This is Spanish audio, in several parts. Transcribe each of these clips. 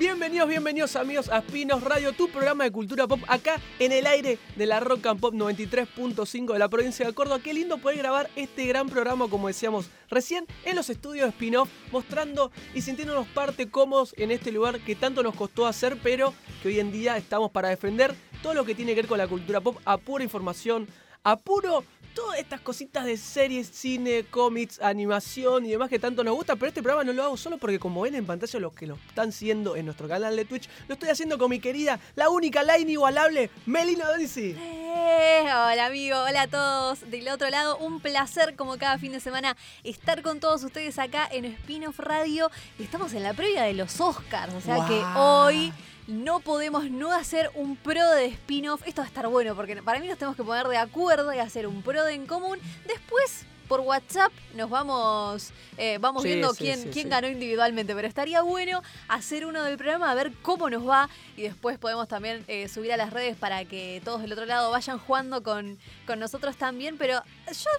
Bienvenidos, bienvenidos amigos a Spinos Radio, tu programa de cultura pop acá en el aire de la Rock and Pop 93.5 de la provincia de Córdoba. Qué lindo poder grabar este gran programa, como decíamos recién, en los estudios de Spin-Off, mostrando y sintiéndonos parte cómodos en este lugar que tanto nos costó hacer, pero que hoy en día estamos para defender todo lo que tiene que ver con la cultura pop a pura información, a puro todas estas cositas de series, cine, cómics, animación y demás que tanto nos gusta, pero este programa no lo hago solo porque como ven en pantalla los que lo están siguiendo en nuestro canal de Twitch, lo estoy haciendo con mi querida, la única, la inigualable, Melina Donisi. Eh, hola amigo, hola a todos. Del otro lado, un placer como cada fin de semana estar con todos ustedes acá en Spin-off Radio. Estamos en la previa de los Oscars, o sea que hoy no podemos no hacer un pro de spin-off. Esto va a estar bueno porque para mí nos tenemos que poner de acuerdo y hacer un pro de en común. Después, por WhatsApp, nos vamos, eh, vamos Sí, viendo sí, quién, sí, quién ganó individualmente. Pero estaría bueno hacer uno del programa, a ver cómo nos va. Y después podemos también eh, subir a las redes para que todos del otro lado vayan jugando con, con nosotros también. Pero yo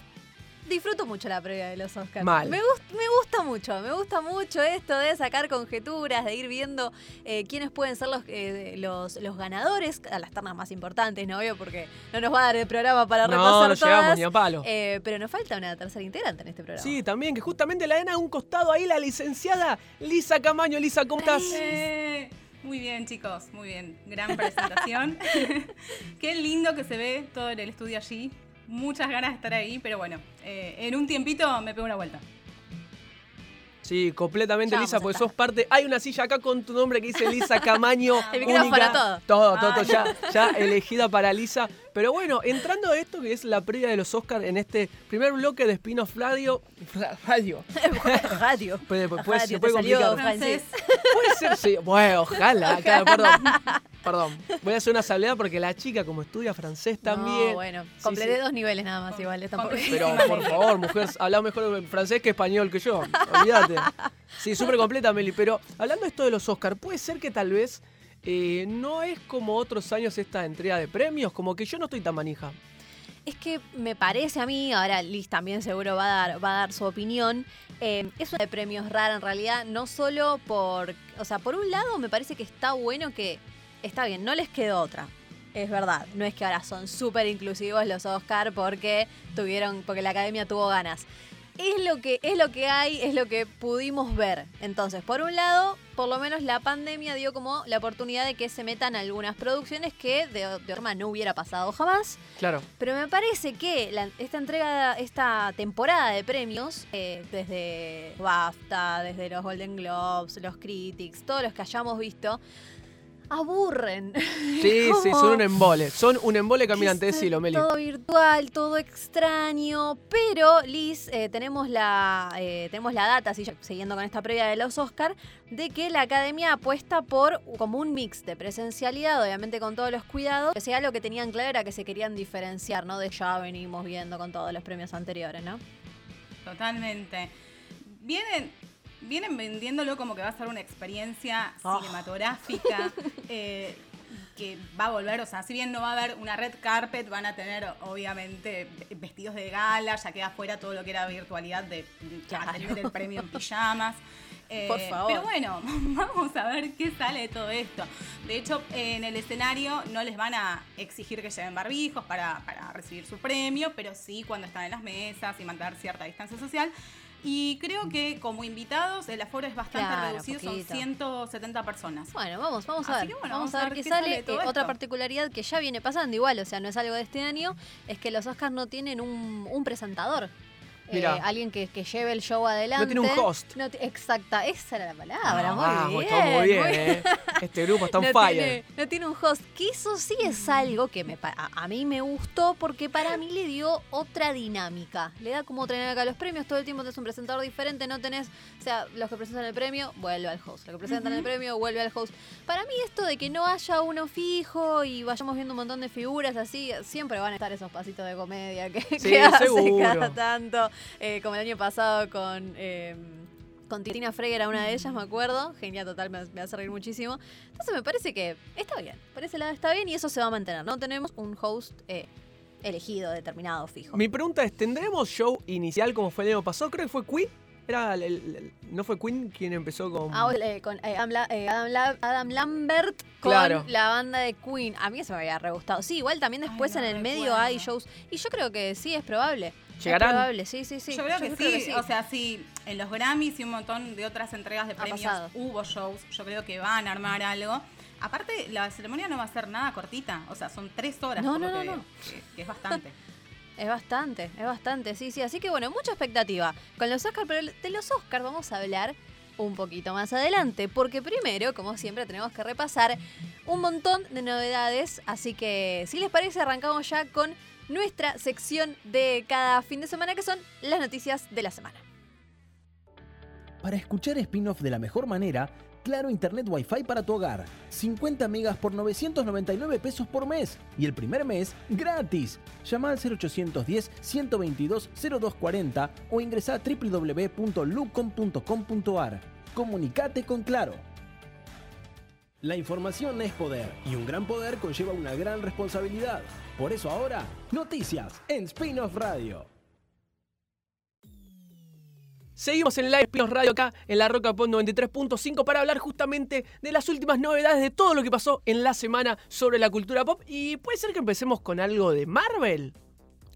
disfruto mucho la previa de los Oscars. Mal. Me, gust- me gusta mucho, me gusta mucho esto de sacar conjeturas, de ir viendo eh, quiénes pueden ser los, eh, los, los ganadores, a las ternas más importantes, ¿no? Obvio, porque no nos va a dar el programa para No, repasar no llegamos todas. ni a palo. Eh, pero nos falta una tercera integrante en este programa. Sí, también, que justamente la ven a un costado ahí la licenciada Lisa Camaño. Lisa, ¿cómo estás? Muy bien, chicos, muy bien. Gran presentación. Qué lindo que se ve todo en el estudio allí. Muchas ganas de estar ahí, pero bueno, eh, en un tiempito me pego una vuelta. Sí, completamente, Ya Lisa, porque sos parte. Hay una silla acá con tu nombre que dice Lisa Camaño. El única. todo. Todo, todo, todo, ya, ya elegida para Lisa. Pero bueno, entrando a esto que es la previa de los Oscars en este primer bloque de Spin-off Radio. Radio. Radio. Puede, puede- puede- Radio, se puede te salió complicar. francés. Puede ser, sí. Bueno, ojalá. claro, perdón. Perdón. Voy a hacer una salvedad porque la chica, como estudia francés también. No, bueno, Sí, completé sí. dos niveles nada más igual. Tampoco. Pero por favor, mujer, habla mejor francés que español que yo. Olvídate. Sí, súper completa, Meli. Pero hablando de esto de los Oscars, puede ser que tal vez eh, no es como otros años esta entrega de premios, como que yo no estoy tan manija. Es que me parece a mí, ahora Liz también seguro va a dar, va a dar su opinión, eh, es una de premios rara en realidad, no solo por, o sea, por un lado me parece que está bueno que, está bien, no les quedó otra. Es verdad, no es que ahora son súper inclusivos los Oscar porque tuvieron, porque la academia tuvo ganas. Es lo que, es lo que hay, es lo que pudimos ver. Entonces, por un lado, por lo menos la pandemia dio como la oportunidad de que se metan algunas producciones que de, de forma no hubiera pasado jamás. Claro. Pero me parece que la- esta entrega, esta temporada de premios, eh, desde BAFTA, desde los Golden Globes, los Critics, todos los que hayamos visto, aburren. Sí, sí, son un embole. Son un embole caminante, es decilo, Meli. Todo virtual, todo extraño. Pero, Liz, eh, tenemos, la, eh, tenemos la data, siguiendo con esta previa de los Oscar, de que la academia apuesta por como un mix de presencialidad, obviamente con todos los cuidados. Que sea lo que tenían claro era que se querían diferenciar, ¿no? De ya venimos viendo con todos los premios anteriores, ¿no? Totalmente. Vienen, vienen vendiéndolo como que va a ser una experiencia Oh. cinematográfica. eh, que va a volver, o sea, si bien no va a haber una red carpet, van a tener obviamente vestidos de gala, ya queda fuera todo lo que era virtualidad de Claro. tener el premio en pijamas. Eh, Por favor. Pero bueno, vamos a ver qué sale de todo esto. De hecho, en el escenario no les van a exigir que lleven barbijos para, para recibir su premio, pero sí cuando están en las mesas y mantener cierta distancia social. Y creo que como invitados el aforo es bastante Claro, reducido, poquito. son 170 personas. Bueno, vamos, vamos a Así ver. bueno, vamos, a ver qué sale. Eh, otra particularidad que ya viene pasando igual, o sea, no es algo de este año, es que los Oscars no tienen un, un presentador. Eh, alguien que, que lleve el show adelante. tiene un host. No exacta, esa era la palabra, Ah, muy vamos, bien. muy bien, muy- ¿eh? Este grupo está on no fire. Tiene, no tiene un host. Que eso sí es algo que me, a, a mí me gustó porque para mí le dio otra dinámica. Le da como otra dinámica a los premios. Todo el tiempo tenés un presentador diferente. No tenés, o sea, los que presentan el premio, vuelve al host. Los que presentan el premio, vuelve al host. Para mí esto de que no haya uno fijo y vayamos viendo un montón de figuras así, siempre van a estar esos pasitos de comedia que, Sí, que hace cada tanto. Eh, como el año pasado con... eh, con Titina Frey era una de ellas, me acuerdo. Genial, total, me, me hace reír muchísimo. Entonces me parece que está bien. Por ese lado está bien y eso se va a mantener. No tenemos un host eh, elegido, determinado, fijo. Mi pregunta es, ¿tendremos show inicial como fue el año pasado? Creo que fue Queen. Era el- el- el- ¿No fue Queen quien empezó con...? Ah, eh, con eh, Adam, La- eh, Adam La- Adam Lambert con Claro. la banda de Queen. A mí eso me había re gustado. Sí, igual también después Ay, no en el medio hay shows. Y yo creo que sí, es probable. ¿Llegarán? Es probable, sí, sí, sí. yo creo que, sí. O sea, sí, en los Grammys y un montón de otras entregas de premios hubo shows. Yo creo que van a armar algo. Aparte, la ceremonia no va a ser nada cortita. O sea, son tres horas. No, por no, lo no, que, no. que- que es bastante. Es bastante, es bastante, sí, sí. Así que bueno, mucha expectativa con los Oscars, pero de los Oscars vamos a hablar un poquito más adelante, porque primero, como siempre, tenemos que repasar un montón de novedades. Así que, si les parece, arrancamos ya con nuestra sección de cada fin de semana, que son las noticias de la semana. Para escuchar spin-off de la mejor manera, Claro Internet Wi-Fi para tu hogar. 50 megas por 999 pesos por mes. Y el primer mes, gratis. Llama al 0810-122-0240 o ingresa a www.lucom.com.ar. Comunicate con Claro. La información es poder y un gran poder conlleva una gran responsabilidad. Por eso ahora, noticias en Spin-off Radio. Seguimos en Live Plus Radio acá en la Roca Pop 93.5 para hablar justamente de las últimas novedades de todo lo que pasó en la semana sobre la cultura pop. Y puede ser que empecemos con algo de Marvel.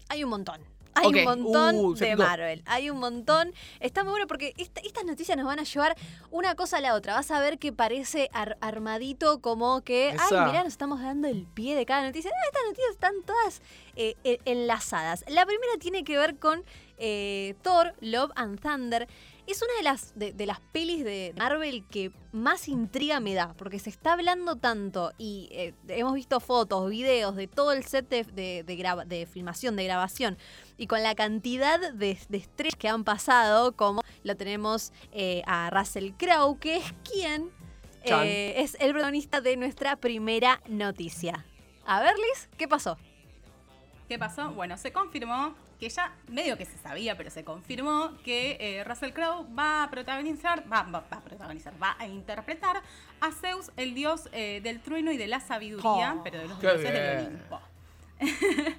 Hay un montón. Hay un montón Uh, de. Marvel. Hay un montón. Está muy bueno porque esta- estas noticias nos van a llevar una cosa a la otra. Vas a ver que parece ar- armadito como que, Esa. ay, mirá, nos estamos dando el pie de cada noticia. No, estas noticias están todas eh, e- enlazadas. La primera tiene que ver con eh, Thor, Love and Thunder. Es una de las, de, de las pelis de Marvel que más intriga me da, porque se está hablando tanto y eh, hemos visto fotos, videos de todo el set de, de- de grava- de filmación, de grabación, y con la cantidad de, de estrellas que han pasado, como lo tenemos eh, a Russell Crowe, que es quien eh, es el protagonista de nuestra primera noticia. A ver, Liz, ¿qué pasó? ¿Qué pasó? Bueno, se confirmó que ya medio que se sabía, pero se confirmó que eh, Russell Crowe va a protagonizar, va, va- va a protagonizar, va a interpretar a Zeus, el dios eh, del trueno y de la sabiduría, Oh, pero de los dioses del. Olimpo.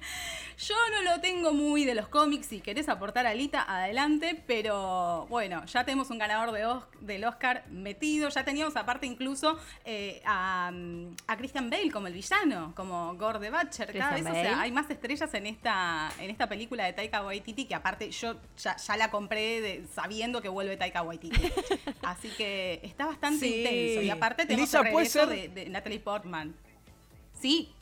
Yo no lo tengo muy de los cómics, si querés aportar alita, adelante, pero bueno, ya tenemos un ganador de del Oscar metido, ya teníamos aparte incluso eh, a, a Christian Bale como el villano, como Gore the Butcher, cada vez, o sea, hay más estrellas en esta, en esta película de Taika Waititi, que aparte yo ya, ya la compré de- sabiendo que vuelve Taika Waititi. Así que está bastante Sí. intenso, y aparte tenemos Lisa, el ¿puede regreso ser- de, de Natalie Portman. Sí,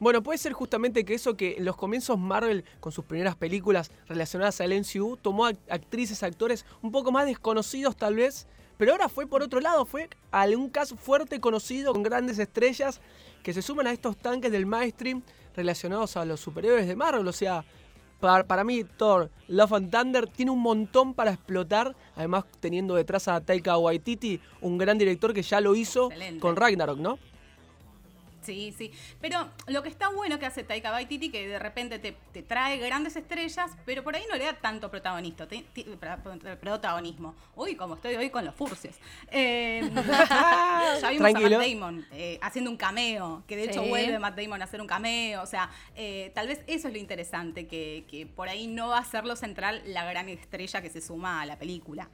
Bueno, puede ser justamente que eso que en los comienzos Marvel, con sus primeras películas relacionadas al MCU, tomó actrices, actores un poco más desconocidos tal vez, pero ahora fue por otro lado, fue algún caso fuerte conocido con grandes estrellas que se suman a estos tanques del mainstream relacionados a los superhéroes de Marvel, o sea, para, para mí Thor, Love and Thunder tiene un montón para explotar, además teniendo detrás a Taika Waititi, un gran director que ya lo hizo Excelente. con Ragnarok, ¿no? Sí, sí. Pero lo que está bueno que hace Taika Waititi, que de repente te, te trae grandes estrellas, pero por ahí no le da tanto protagonista, te- protagonismo. Uy, como estoy hoy con los furcios. Eh, ya vimos Tranquilo. a Matt Damon eh, haciendo un cameo, que de hecho Sí. vuelve Matt Damon a hacer un cameo. O sea, eh, tal vez eso es lo interesante, que, que por ahí no va a ser lo central la gran estrella que se suma a la película.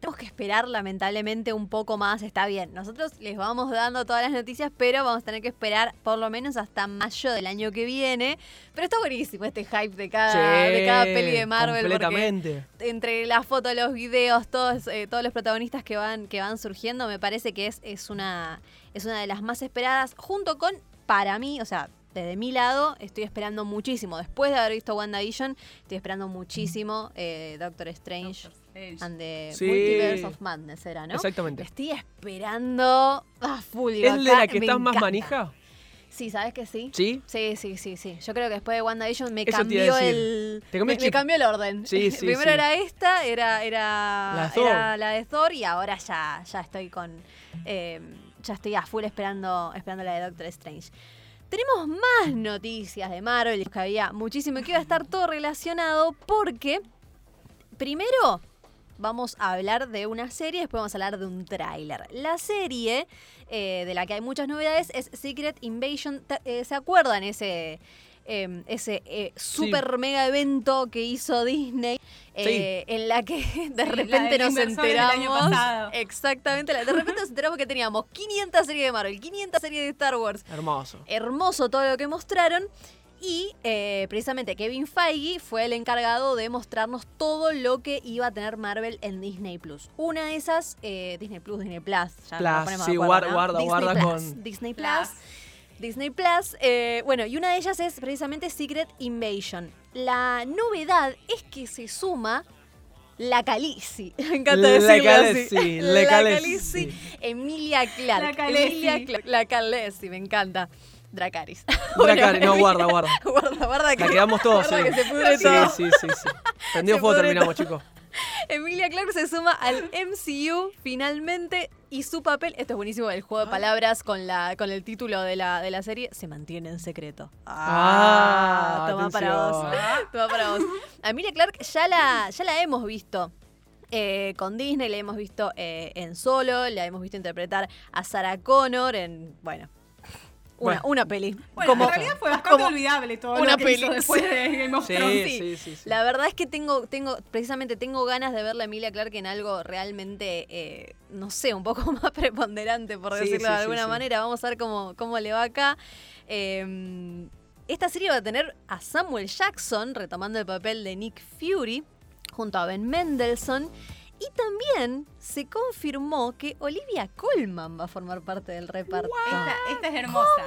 Tenemos que esperar lamentablemente un poco más, está bien. Nosotros les vamos dando todas las noticias, pero vamos a tener que esperar por lo menos hasta mayo del año que viene. Pero está buenísimo este hype de cada, de cada peli de Marvel. porque Completamente. entre las fotos, los videos, todos, eh, todos los protagonistas que van, que van surgiendo, me parece que es, es, una, es una de las más esperadas, junto con, para mí, o sea, desde mi lado, estoy esperando muchísimo. Después de haber visto WandaVision, estoy esperando muchísimo eh, Doctor Strange Doctor Strange. And the Sí. Multiverse of Madness, era, ¿no? Exactamente. Estoy esperando a full. digo, ¿Es de la que estás más manija? Sí, ¿sabes que sí? ¿Sí? Sí, sí, sí, sí. Yo creo que después de WandaVision me Eso cambió el. Te me, cambió el orden. Sí, sí, Primero sí. era esta, era, era, La de Thor. era la de Thor y ahora ya, ya estoy con. eh, ya estoy a full esperando, esperando la de Doctor Strange. Tenemos más noticias de Marvel, que había muchísimo, que iba a estar todo relacionado porque primero vamos a hablar de una serie, después vamos a hablar de un tráiler. La serie, eh, de la que hay muchas novedades, es Secret Invasion. Eh, ¿Se acuerdan ese, eh, ese eh, super mega evento que hizo Disney? eh, En la que de la repente nos enteramos. Exactamente, de repente nos enteramos que teníamos 500 series de Marvel, 500 series de Star Wars, Hermoso. hermoso todo lo que mostraron. Y eh, precisamente Kevin Feige fue el encargado de mostrarnos todo lo que iba a tener Marvel en Disney Plus. Una de esas, eh, Disney Plus, Disney Plus. Ya Plus, ponemos sí, acuerdo, guarda- ¿no? guarda- Disney guarda Plus, con- Disney Plus. Plus. Disney Plus. eh, bueno, y una de ellas es precisamente Secret Invasion. La novedad es que se suma la Calici. Me encanta La decirlo así. la La. Khaleesi. Emilia Clark. La Khaleesi. Emilia Clark. La Khaleesi, me encanta. Dracaris. Dracarys, no, guarda, guarda. guarda, guarda que, La quedamos todos, guarda sí. que se pudre Sí, todo. sí, sí, sí. Prendido fuego terminamos, chicos. Emilia Clark se suma al MCU finalmente y su papel, esto es buenísimo, el juego de palabras con, la, con el título de la, de la serie, se mantiene en secreto. Ah, toma para vos. Toma para vos. A Emilia Clark ya la, ya la hemos visto. eh, con Disney, la hemos visto eh, en solo, la hemos visto interpretar a Sarah Connor en, bueno, una, Bueno. una peli. Bueno, como, en realidad fue bastante como- olvidable todo una lo que hizo peli. después de Game of Sí, Thrones. sí, sí, sí. La verdad es que tengo, tengo, precisamente tengo ganas de verla a Emilia Clark en algo realmente, eh, no sé, un poco más preponderante, por decirlo sí, de alguna sí. manera. Vamos a ver cómo, cómo le va acá. Eh, esta serie va a tener a Samuel Jackson retomando el papel de Nick Fury junto a Ben Mendelssohn. Y también se confirmó que Olivia Colman va a formar parte del reparto. Esta, esta es hermosa.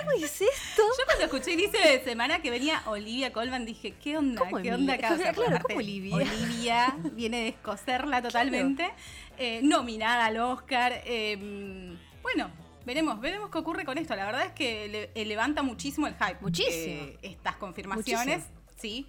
¿Cómo es esto? Yo cuando escuché el inicio de semana que venía Olivia Colman dije, ¿qué onda? ¿Cómo ¿Qué onda acá? O sea, Claro, ¿cómo Olivia? Olivia viene de descoserla totalmente. Eh, nominada al Oscar. eh, bueno, veremos, veremos qué ocurre con esto. La verdad es que le- eh, levanta muchísimo el hype. Muchísimo. eh, estas confirmaciones. Sí.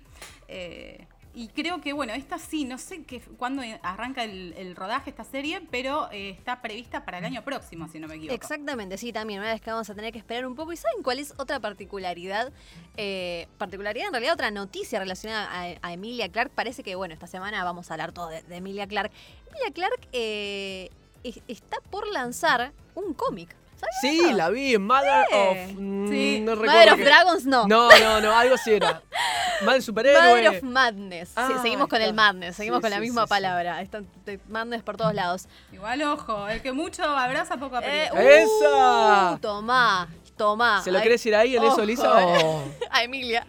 Eh, y creo que, bueno, esta sí, no sé qué, cuándo arranca el, rodaje esta serie, pero eh, está prevista para el año próximo, si no me equivoco. Exactamente, sí, también. Una vez que vamos a tener que esperar un poco. ¿Y saben cuál es otra particularidad? Eh, particularidad, en realidad, otra noticia relacionada a, Emilia Clark. Parece que, bueno, esta semana vamos a hablar todo de, Emilia Clark. Emilia Clark eh, es- está por lanzar un cómic. Sí, la vi Mother Sí. of. mm, Sí. No recuerdo. Mother of Dragons no. No, no, no, algo así era. Mal superhéroe. Mother of Madness. Sí, Ah, seguimos con el Madness, seguimos Sí, con la misma sí, sí. palabra. Está de Madness por todos lados. Igual, ojo, el que mucho abraza, poco Eh, aprieta. ¡Esa! Uh, tomá, tomá. ¿Se lo Ay, querés decir ahí, en eso, ojo, Lisa? eh. o- A Emilia.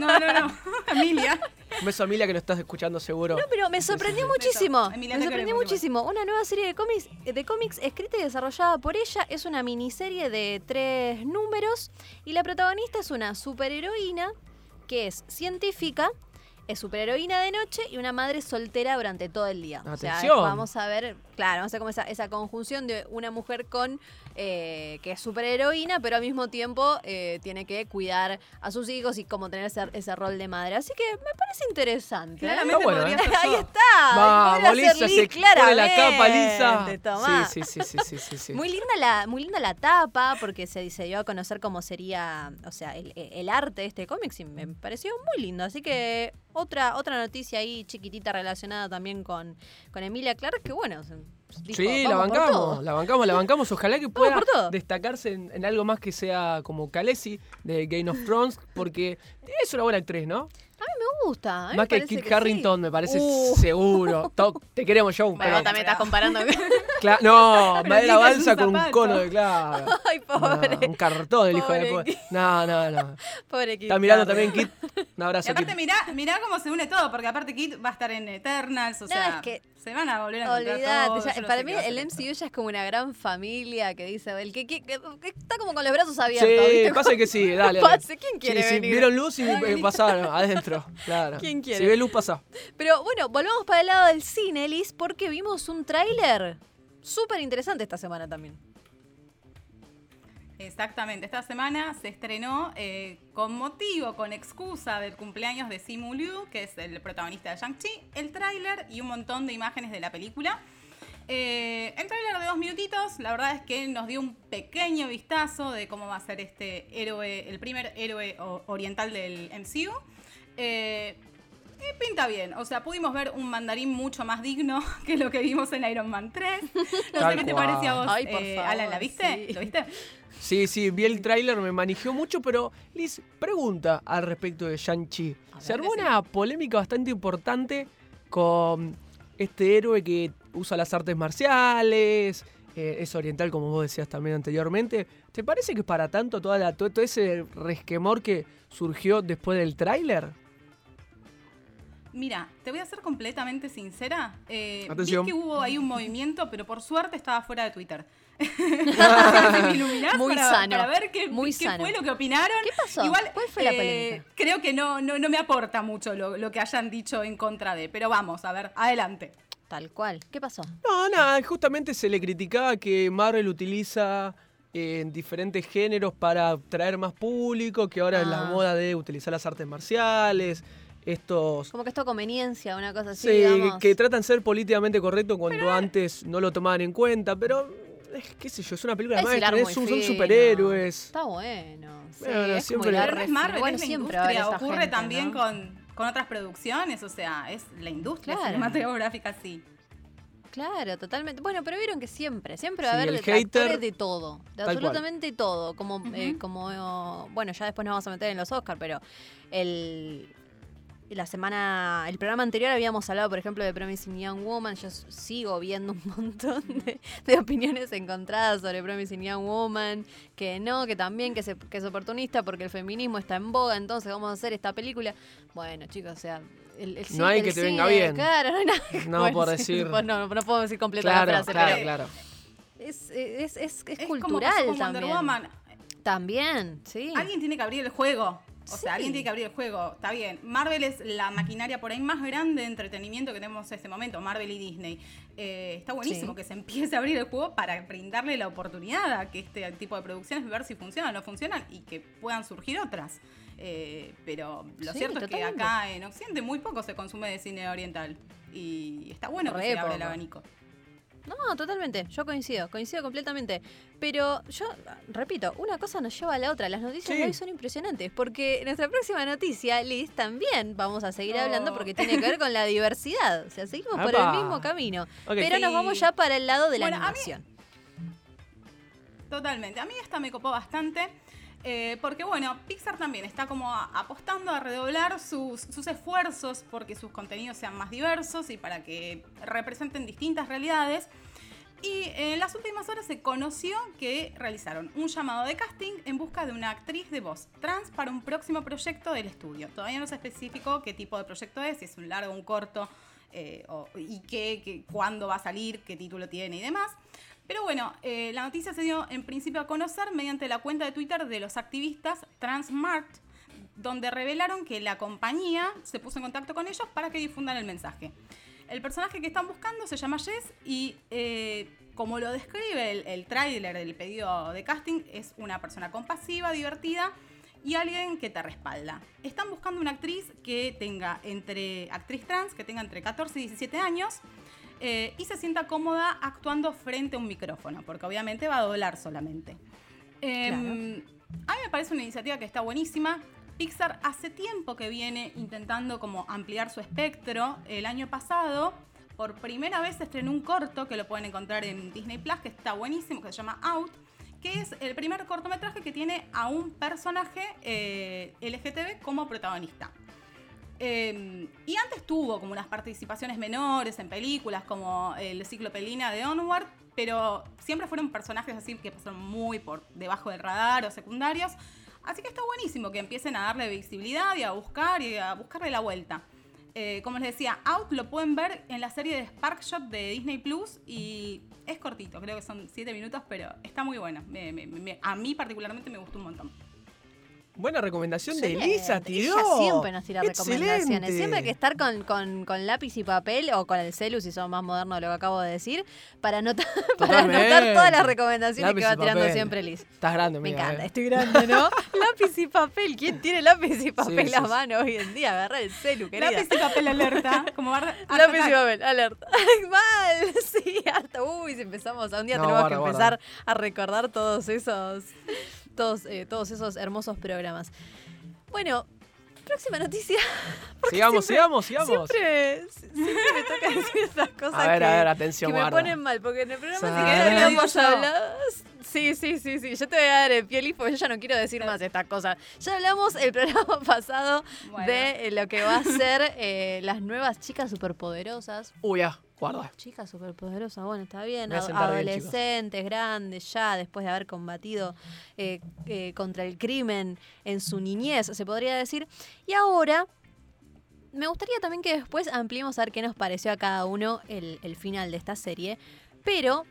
No, no, no. Emilia. Un beso a Emilia que lo estás escuchando seguro. No, pero me sorprendió muchísimo. Emilia, me te sorprendió queremos muchísimo. Una nueva serie de cómics, de cómics escrita y desarrollada por ella. Es una miniserie de tres números. Y la protagonista es una superheroína que es científica. Es superheroína de noche y una madre soltera durante todo el día. O sea, Atención. vamos a ver, claro, vamos a ver cómo esa, esa conjunción de una mujer con eh, que es superheroína, pero al mismo tiempo eh, tiene que cuidar a sus hijos y como tener ese, ese rol de madre. Así que me parece interesante. ¿eh? Claramente bueno, ¿eh? Ahí está. Podría Lisa, se pone la capa, claramente, Lisa. sí, sí, sí, sí, sí, sí. Muy linda la, muy linda la tapa, porque se, se dio a conocer cómo sería, o sea, el, el arte de este cómic, y me pareció muy lindo. Así que otra, otra noticia ahí chiquitita relacionada también con, con Emilia Clark, que bueno, dijo, Sí, la "Vamos por bancamos, todo". la bancamos, la bancamos. Ojalá que pueda destacarse en, en algo más que sea como Khaleesi de Game of Thrones, porque es una buena actriz, ¿no? A mí me gusta. a mí Más me que parece Kit sí. Harrington, me parece Uh. seguro. To- te queremos, Joe. Bueno, pero vos también estás comparando. Cla- no, madera es balsa un con un zapato. cono de clavo. Ay, pobre. No, un cartón el hijo de Pobre puta. No, no, no. Pobre Kit Está mirando también Kit. Un Y abrazo, aparte, Kit. mirá, mirá cómo se une todo, porque aparte Kit va a estar en Eternals, o No, sea, es que- se van a volver a encontrar Olvídate, todos, ya- yo no para sé mí qué va a el MCU ya es como una gran familia que dice, el que, que- que- que está como con los brazos abiertos. Sí, ¿viste? pasa que sí, dale. dale. Pase, ¿quién quiere Sí, sí, venir? vieron luz y eh, pasaron adentro. Claro. ¿Quién quiere? Si ve luz, pasa. Pero bueno, volvamos para el lado del cine, Liz, porque vimos un tráiler súper interesante esta semana también. Exactamente, esta semana se estrenó eh, con motivo, con excusa del cumpleaños de Simu Liu, que es el protagonista de Shang-Chi, el tráiler y un montón de imágenes de la película. Eh, el tráiler de dos minutitos, la verdad es que nos dio un pequeño vistazo de cómo va a ser este héroe, el primer héroe oriental del MCU. Eh, y pinta bien, o sea, pudimos ver un mandarín mucho más digno que lo que vimos en Iron Man 3. No Tal sé qué te parece a vos, Ay, por eh, favor, Alan, ¿la viste? sí. ¿Lo viste? Sí, sí, vi el tráiler, me manejó mucho, pero Liz, pregunta al respecto de Shang-Chi. Se armó sí. una polémica bastante importante con este héroe que usa las artes marciales, eh, es oriental como vos decías también anteriormente. ¿Te parece que es para tanto toda la, todo, todo ese resquemor que surgió después del tráiler? Mira, te voy a ser completamente sincera. Eh, Atención. Vi que hubo ahí un movimiento, pero por suerte estaba fuera de Twitter. Me Muy para, sano, para ver qué, muy qué sano. fue lo que opinaron. ¿Qué pasó? Igual, ¿Cuál fue la eh, polémica? Creo que no, no, no me aporta mucho lo, lo que hayan dicho en contra de. Pero vamos, a ver, adelante. Tal cual. ¿Qué pasó? No, nada, justamente se le criticaba que Marvel utiliza eh, en diferentes géneros para atraer más público, que ahora es la Ah. moda de utilizar las artes marciales, estos... Como que esto conveniencia, una cosa así, Sí, que, digamos. que tratan de ser políticamente correctos cuando antes no lo tomaban en cuenta, pero es, qué sé yo, es una película Es hilar tenés- muy son superhéroes. Está bueno. Sí, Bueno, es siempre- Pero no es. Marvel, Bueno, es la siempre va a haber industria. Ocurre gente, también ¿no? con, con otras producciones, o sea, es la industria Claro. cinematográfica, sí. Claro, totalmente. Bueno, pero vieron que siempre, siempre va Sí, a haber el detractores de todo, de cual. absolutamente todo. Como, eh, como bueno, ya después nos vamos a meter en los Oscars, pero el la semana, el programa anterior habíamos hablado, por ejemplo, de Promising Young Woman. Yo sigo viendo un montón de, de opiniones encontradas sobre Promising Young Woman, que no, que también, que, se- que es oportunista porque el feminismo está en boga, entonces vamos a hacer esta película. Bueno, chicos, o sea, el, el No hay el que te venga bien. Claro, no hay nada. No, bueno, por decir- pues no, no puedo decir completa Claro, la frase, claro, pero claro. es, es, es, es Es como cultural Wonder también. Woman. También, sí. Alguien tiene que abrir el juego. O Sí. sea, alguien tiene que abrir el juego. Está bien. Marvel es la maquinaria por ahí más grande de entretenimiento que tenemos en este momento. Marvel y Disney. Eh, está buenísimo Sí. que se empiece a abrir el juego para brindarle la oportunidad a que este tipo de producciones, ver si funcionan o no funcionan y que puedan surgir otras. Eh, pero lo Sí, cierto es que acá en Occidente muy poco se consume de cine oriental. Y está bueno que se abra el abanico. No, totalmente. Yo coincido, coincido completamente. Pero yo, repito, una cosa nos lleva a la otra. Las noticias Sí. de hoy son impresionantes. Porque nuestra próxima noticia, Liz, también vamos a seguir hablando porque tiene que ver con la diversidad. O sea, seguimos por el mismo camino. Pero nos vamos ya para el lado de la Bueno, a mí- animación. Totalmente. A mí esta me copó bastante. Eh, porque bueno, Pixar también está como apostando a redoblar sus, esfuerzos porque sus contenidos sean más diversos y para que representen distintas realidades. Y en las últimas horas se conoció que realizaron un llamado de casting en busca de una actriz de voz trans para un próximo proyecto del estudio. Todavía no se especificó qué tipo de proyecto es, si es un largo, un corto, eh, y qué, qué- cuándo va a salir, qué título tiene y demás. Pero bueno, eh, la noticia se dio en principio a conocer mediante la cuenta de Twitter de los activistas Transmart, donde revelaron que la compañía se puso en contacto con ellos para que difundan el mensaje. El personaje que están buscando se llama Jess y eh, como lo describe el, el del pedido de casting, es una persona compasiva, divertida y alguien que te respalda. Están buscando una actriz que tenga entre, actriz trans, que tenga entre 14 y 17 años eh, y se sienta cómoda actuando frente a un micrófono, porque obviamente va a doblar solamente. Em, A mí me parece una iniciativa que está buenísima. Pixar hace tiempo que viene intentando como ampliar su espectro. El año pasado, por primera vez, estrenó un corto que lo pueden encontrar en Disney Plus, que está buenísimo, que se llama Out, que es el primer cortometraje que tiene a un personaje eh, LGTB como protagonista. Eh, y antes tuvo como unas participaciones menores en películas como el ciclo Pelina de Onward, pero siempre fueron personajes así que pasaron muy por debajo del radar o secundarios. Así que está buenísimo que empiecen a darle visibilidad y a buscar y a buscarle la vuelta. Eh, como les decía, Out lo pueden ver en la serie de Sparkshot de Disney Plus y es cortito, creo que son 7 minutos, pero está muy bueno. Me- me- me- a mí particularmente me gustó un montón. Buena recomendación de. Elisa, tiró. Ella siempre nos tira recomendaciones. Excelente. Siempre hay que estar con, con- con lápiz y papel o con el celu, si son más modernos de lo que acabo de decir, para anotar, para anotar todas las recomendaciones Lápiz que va tirando papel. siempre Liz. Estás grande, Me encanta, eh. estoy grande, ¿no? lápiz y papel. ¿Quién tiene lápiz y papel Sí, a sí, sí. mano hoy en día? Agarrar el celu, querida. Lápiz y papel alerta, como Lápiz y papel, alerta. Mal, sí, hasta uy, si empezamos, a un día No, tenemos guarda, que guarda. empezar a recordar todos esos, todos, eh, todos esos hermosos programas. Bueno, próxima noticia. Porque Sigamos, siempre- sigamos, sigamos. Siempre, siempre me toca decir estas cosas A ver, que, a ver, atención, que me guarda. ponen mal, porque en el programa Sí. si querés Ah. habíamos hablado... Sí, sí, sí, sí. Yo te voy a dar el pie Liz, porque yo ya no quiero decir más estas cosas. Ya hablamos el programa pasado Bueno. de eh, lo que va a ser eh, las nuevas chicas superpoderosas. Uy, ya, guarda. Chicas superpoderosas, bueno, está bien. Adolescentes, grandes, ya después de haber combatido eh, eh, contra el crimen en su niñez, se podría decir. Y ahora, me gustaría también que después ampliemos a ver qué nos pareció a cada uno el, el final de esta serie. Pero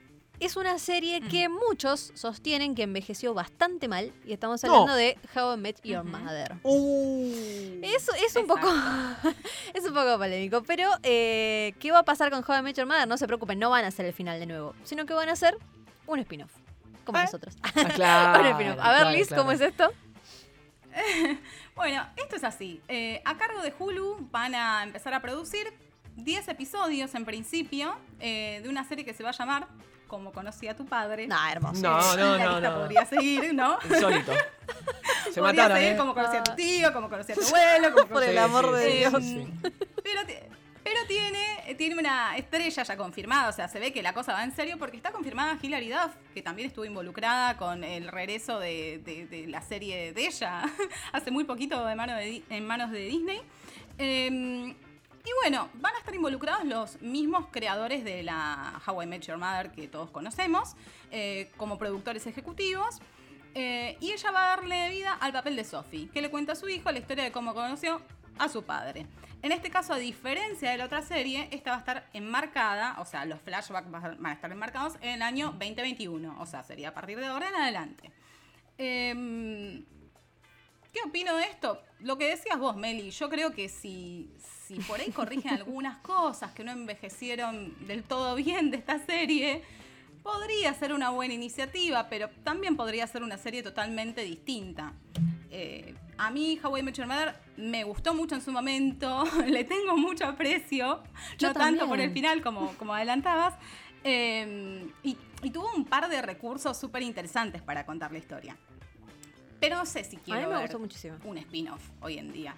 es una serie que muchos sostienen que envejeció bastante mal. Y estamos No. hablando de How I Met Your. Mother. Uh. Eso es un poco es un poco polémico, pero eh, ¿qué va a pasar con How I Met Your Mother? No se preocupen, no van a hacer el final de nuevo, sino que van a hacer un spin-off, como ¿Eh? nosotros. Ah, claro, un spin-off. A ver, claro, Liz, claro. ¿cómo es esto? Bueno, esto es así. Eh, a cargo de Hulu van a empezar a producir 10 episodios en principio eh, de una serie que se va a llamar Como conocí a tu padre. No, hermoso. No, no, La no, lista no. podría seguir, ¿no? Insólito. Se podría mataron, seguir ¿eh? como conocí a tu tío, como conocí a tu abuelo. Como Por conocí- el amor de sí, Dios. sí. Pero, ti- pero tiene, tiene una estrella ya confirmada, o sea, se ve que la cosa va en serio porque está confirmada Hilary Duff, que también estuvo involucrada con el regreso de, de- de la serie de ella hace muy poquito de mano de Di- en manos de Disney. Eh, y bueno, van a estar involucrados los mismos creadores de la How I Met Your Mother que todos conocemos, eh, como productores ejecutivos. Eh, y ella va a darle vida al papel de Sophie, que le cuenta a su hijo la historia de cómo conoció a su padre. En este caso, a diferencia de la otra serie, esta va a estar enmarcada, o sea, los flashbacks van a estar enmarcados en el año 2021, o sea, sería a partir de ahora en adelante. Em, ¿Qué opino de esto? Lo que decías vos, Meli, yo creo que si, si por ahí corrigen algunas cosas que no envejecieron del todo bien de esta serie, podría ser una buena iniciativa, pero también podría ser una serie totalmente distinta. Eh, a mí, How I Met Your Mother me gustó mucho en su momento, le tengo mucho aprecio, Yo no tanto por el final como, como adelantabas, eh, y, y tuvo un par de recursos súper interesantes para contar la historia. Pero no sé si A mí quiero me ver gustó muchísimo. un spin-off hoy en día.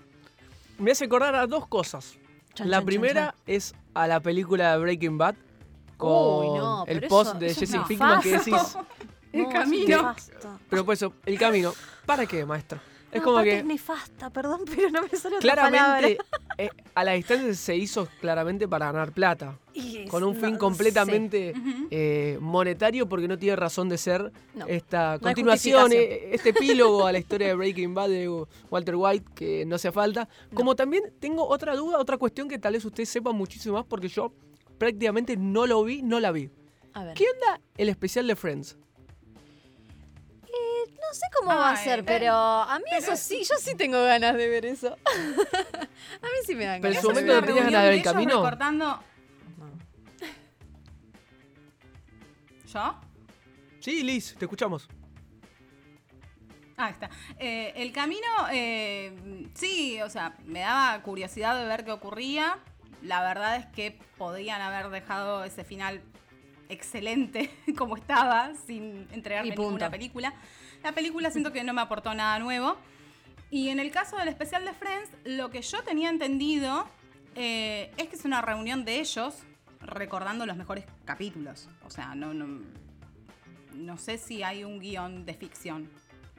Me hace acordar a dos cosas. Chan, la chan, primera chan. es a la película de Breaking Bad con Uy, no, el post eso- de eso es Jesse. Pinkman que decís. El No, camino. Pero por eso, el camino. ¿Para qué, maestro? Es como que es nefasta, perdón, pero no me sale otra claramente eh, a la distancia se hizo claramente para ganar plata. Y Con un no, fin completamente eh, monetario porque no tiene razón de ser No, esta continuación, eh, este epílogo a la historia de Breaking Bad de Walter White que no hace falta. Como también tengo otra duda, otra cuestión que tal vez ustedes sepan muchísimo más porque yo prácticamente no lo vi, no la vi. A ver. ¿Qué onda el especial de Friends? No sé cómo va a ser, pero- pero a mí pero- eso sí, yo sí tengo ganas de ver eso. a mí sí me dan Pero en ganas. su de momento ver no tenías eso. ganas de ver el camino. recortando... ¿Yo? Sí, Liz, te escuchamos. Ah, está. Eh, el camino, eh, sí, o sea, me daba curiosidad de ver qué ocurría. La verdad es que podían haber dejado ese final excelente como estaba, sin entregarme ninguna película. La película siento que no me aportó nada nuevo. Y en el caso del especial de Friends, lo que yo tenía entendido eh, es que es una reunión de ellos recordando los mejores capítulos. O sea, no, no, no sé si hay un guion de ficción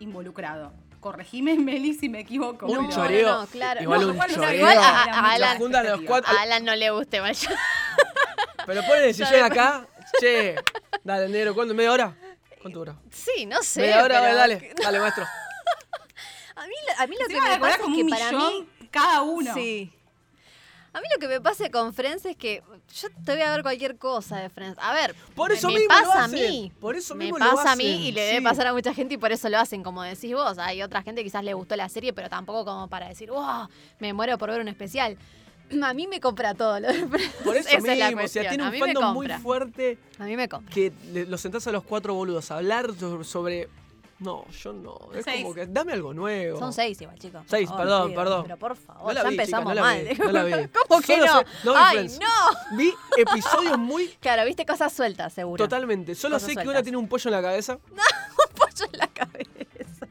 involucrado. Corregime, Meli, si me equivoco. Un No, choreo. no, no, claro. Igual No, un igual- choreo. igual a- Alan- los cuatro. A Alan no le guste, vaya. Pero ponen sillón me- acá. Che, Dale, negro, ¿cuándo? ¿Media hora? ¿Cuánto dura? Sí, no sé. Media hora, pero- dale, dale, maestro. A mí, lo- a mí lo que me pasa es como que un para millón mí. cada uno. Sí. A mí lo que me pasa con Friends es que yo te voy a ver cualquier cosa de Friends. A ver, Por eso me mismo lo pasa a hacen, mí. por eso me mismo lo pasa a mí hacen, y le debe sí. pasar a mucha gente y por eso lo hacen, como decís vos. Hay otra gente que quizás le gustó la serie, pero tampoco como para decir, wow, me muero por ver un especial. A mí me compra todo lo de Friends. Por eso Esa es mismo, o cuestión. sea, tiene un fandom muy fuerte A mí me compra. que le- lo sentás a los cuatro boludos a hablar so- sobre... No, yo no. Es Seis. como que dame algo nuevo. Son seis igual, chicos. Seis, perdón, perdón. Pero por favor, No la ya vi, chica, empezamos no la mal. vi, no la vi. ¿Cómo que Solo no? sé- no ¡Ay, Friends. no! Vi episodios muy... Claro, viste cosas sueltas, seguro. Totalmente. Solo Cosas sé que una tiene un pollo en la cabeza. pollo en la cabeza.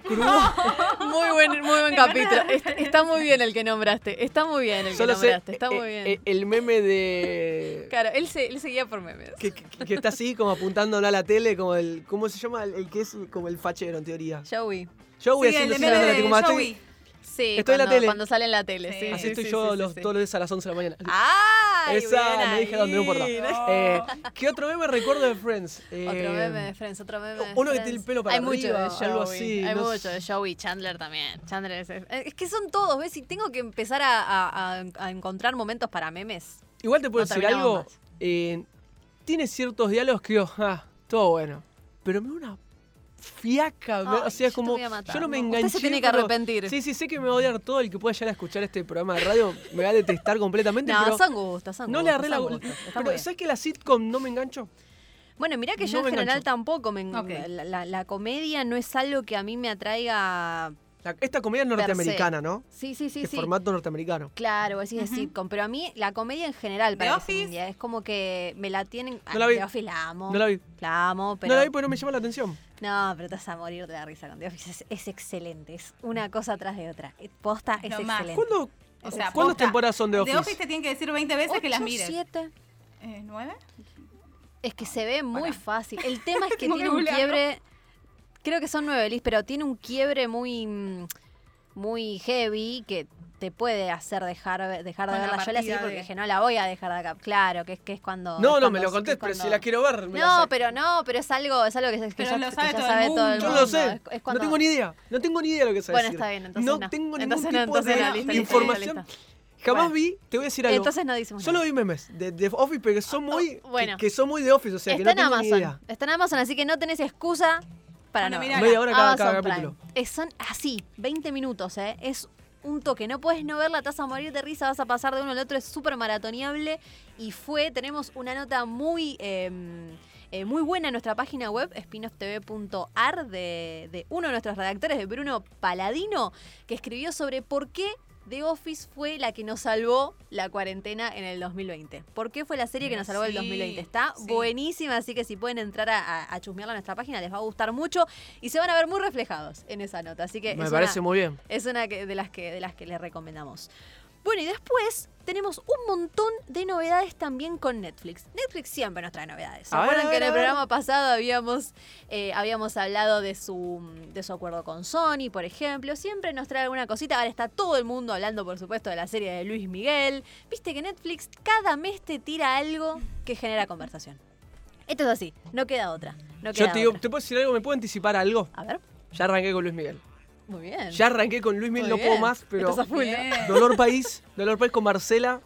Crudo. Muy buen, muy buen capítulo. de Está, está muy bien el que nombraste. Está muy bien el que Solo sé nombraste. Está eh, muy eh, bien. el meme de... Claro, él, se, él seguía por memes. Que, que- que está así como apuntándola a la tele, como el... ¿Cómo se llama? El, el que es como el fachero, en teoría. Joey. Voy Sí, el haciendo de de estoy- Joey. Sí, Estoy en la cuando, tele. cuando sale en la tele. Sí, Sí. Así sí, estoy sí, yo sí, los, sí. todos los días a las 11 de la mañana. ¡Ay! Esa, no dije dónde, no importa. ahí. Eh, ¿Qué otro meme recuerdo de Friends? Eh, Otro meme de Friends, otro meme de uno que tiene el pelo para Hay mucho de arriba, Joey. algo así, Hay no mucho de Joey. Chandler también. Chandler es, es que son todos, ¿ves? Y tengo que empezar a, a- a- a encontrar momentos para memes. Igual te puedo No decir algo. eh, tiene ciertos diálogos que digo, ah, todo bueno. Pero me da una fiaca. Ay, o sea, yo como. yo no me no. Usted enganché. se tiene que pero- arrepentir. Sí, sí, sé que me va a odiar todo el que pueda llegar a escuchar este programa de radio. Me va a detestar completamente. No, pero son gustos, son no le agarré la. Pero, bien. ¿sabes que la sitcom no me engancho? Bueno, mirá que yo No en general engancho. tampoco me en- Ok. la, la- la comedia no es algo que a mí me atraiga. La- esta comedia es norteamericana, ¿no? Sí, sí, sí, Es sí. formato norteamericano. Claro, así de Ujú. sitcom, pero a mí la comedia en general para Office. es como que me la tienen No la vi. The Office la amo. No la vi. La amo, pero No la vi porque no me llama la atención. No, pero te vas a morir de la risa con The Office. Es, es excelente, es una cosa tras de otra. Eh, Posta es Lo más. excelente. ¿Cuándo, O sea, ¿Cuántas posta. temporadas son de Office? The Office te tienen que decir 20 veces que las Ocho, mires. siete. Eh, ¿Nueve? Es que se ve muy Pará. fácil. El tema es que Tengo que tiene un googlearlo. quiebre. Creo que son nueve, Liz, pero tiene un quiebre muy. mm, muy heavy que te puede hacer dejar, dejar de verla. Yo la seguí porque de- dije, no la voy a dejar de acá. Claro, que es, que es cuando. No, es no, me cuando- lo contés, es pero si cuando- la quiero ver, me No, pero no, pero es algo, es algo que, que Pero ya, lo que sabe ya todo el sabe todo el mundo. Yo lo sé. Es- es No cuando- tengo ni idea. No tengo ni idea de lo que se Bueno, está bien, entonces no. no. tengo ningún Entonces no, de listo, información. Jamás Bueno. vi, te voy a decir algo. Entonces no decimos Solo nada. vi memes de, de Office, pero que son muy. Oh, bueno. que, que son muy de Office, o sea, que no en tengo ni Amazon. idea. Está en Amazon, así que no tenés excusa para Bueno, no. Media hora cada, Amazon cada capítulo. Es- son así, 20 minutos, ¿eh? Es un toque. No puedes no verla, te vas morir de risa, vas a pasar de uno al otro. Es súper maratoneable. Y fue, tenemos una nota muy. eh, eh, muy buena en nuestra página web, spinofftv.ar, de, de uno de nuestros redactores, de Bruno Paladino, que escribió sobre por qué The Office fue la que nos salvó la cuarentena en el 2020. ¿Por qué fue la serie que nos salvó el Sí, 2020? Está sí. buenísima, así que si pueden entrar a, a, chusmearla en nuestra página les va a gustar mucho y se van a ver muy reflejados en esa nota. Así que Me es parece una, muy bien. es una de, las que, de las que les recomendamos. Bueno, y después tenemos un montón de novedades también con Netflix. Netflix siempre nos trae novedades. ¿Se acuerdan que en el programa pasado habíamos, eh, habíamos hablado de su, de su acuerdo con Sony, por ejemplo? Siempre nos trae alguna cosita. Ahora está todo el mundo hablando, por supuesto, de la serie de Luis Miguel. Viste que Netflix cada mes te tira algo que genera conversación. Esto es así, no queda otra. No Yo te digo, otra. ¿te puedo decir algo? ¿Me puedo anticipar algo? A ver, Ya arranqué con Luis Miguel. Muy bien. Ya arranqué con Luis Miguel, Muy no puedo más, pero. Estás a full, ¿no? Bien. Dolor País, Dolor País con Marcela.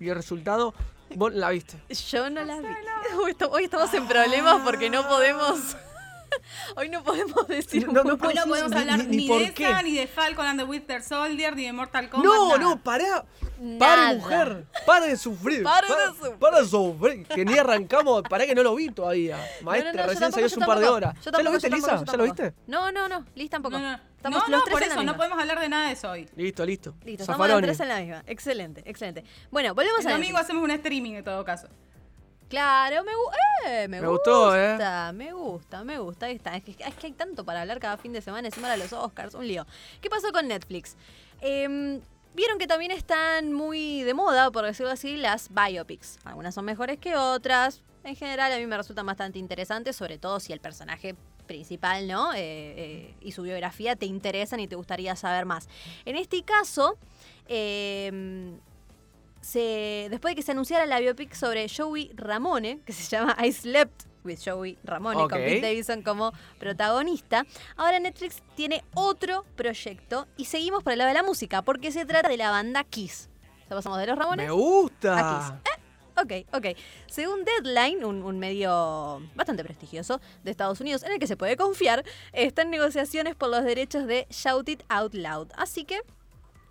Y el resultado, vos la viste. Yo no la vi. Hoy estamos en problemas porque no podemos. Hoy no podemos decir. No, no Hoy no podemos ni- hablar ni- ni, ni por de qué. esa, ni de Falcon and the Winter Soldier, ni de Mortal Kombat. No, nada. no, pará. Nada. Pare, mujer. Pare de sufrir. De Para- sufrir. Para de sufrir. Que ni arrancamos. Pará que no lo vi todavía. Maestra, No, no, no, yo recién salió hace un par de horas. Yo ¿Ya lo viste, Lisa? tampoco, ¿Ya lo viste? No, no, no. Liz tampoco. No, no, Estamos no, por eso no podemos hablar de nada de eso hoy. Listo, listo. Listo, estamos los tres en la misma. Excelente, excelente. Bueno, volvemos El a domingo Netflix. hacemos un streaming en todo caso. Claro, me, eh, me, Me gustó, ¿eh? gusta, me gusta, me gusta. Ahí está. Es que, es que hay tanto para hablar cada fin de semana encima de los Oscars, un lío. ¿Qué pasó con Netflix? Em, Vieron que también están muy de moda, por decirlo así, las biopics. Algunas son mejores que otras. En general a mí me resultan bastante interesantes, sobre todo si el personaje principal, ¿no? Eh, eh, y su biografía te interesan y te gustaría saber más. En este caso, em, se, después de que se anunciara la biopic sobre Joey Ramone, que se llama I Slept with Joey Ramone, con Pete Davidson como protagonista. Ahora Netflix tiene otro proyecto y seguimos por el lado de la música, porque se trata de la banda Kiss. O sea, pasamos de los Ramones Me gusta. a Kiss. Eh, Ok, ok. Según Deadline, un, un medio bastante prestigioso de Estados Unidos en el que se puede confiar, está en negociaciones por los derechos de Shout It Out Loud. Así que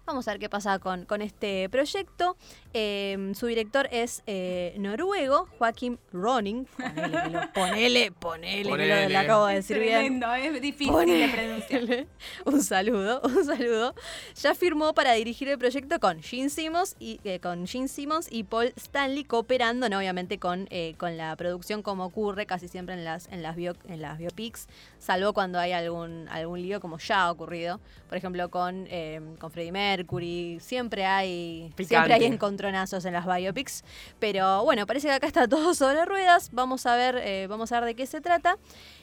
vamos a ver qué pasa con, con este proyecto. Eh, su director es eh, noruego, Joaquim Roning. Ponele, lo- ponele, ponele, que lo- Ponele. lo acabo de decir bien. Tremendo, es difícil Ponele. de pronunciar. Un saludo, un saludo. Ya firmó para dirigir el proyecto con Gene Simmons y, eh, con Gene Simmons y Paul Stanley, cooperando, ¿no? obviamente, con, eh, con la producción, como ocurre casi siempre en las, en las, bio- en las biopics, salvo cuando hay algún, algún lío, como ya ha ocurrido. Por ejemplo, con, eh, con Freddie Mercury. Siempre hay, siempre hay. Encontronazos en las biopics. Pero bueno, parece que acá está todo sobre ruedas. Vamos a ver, eh, vamos a ver de qué se trata.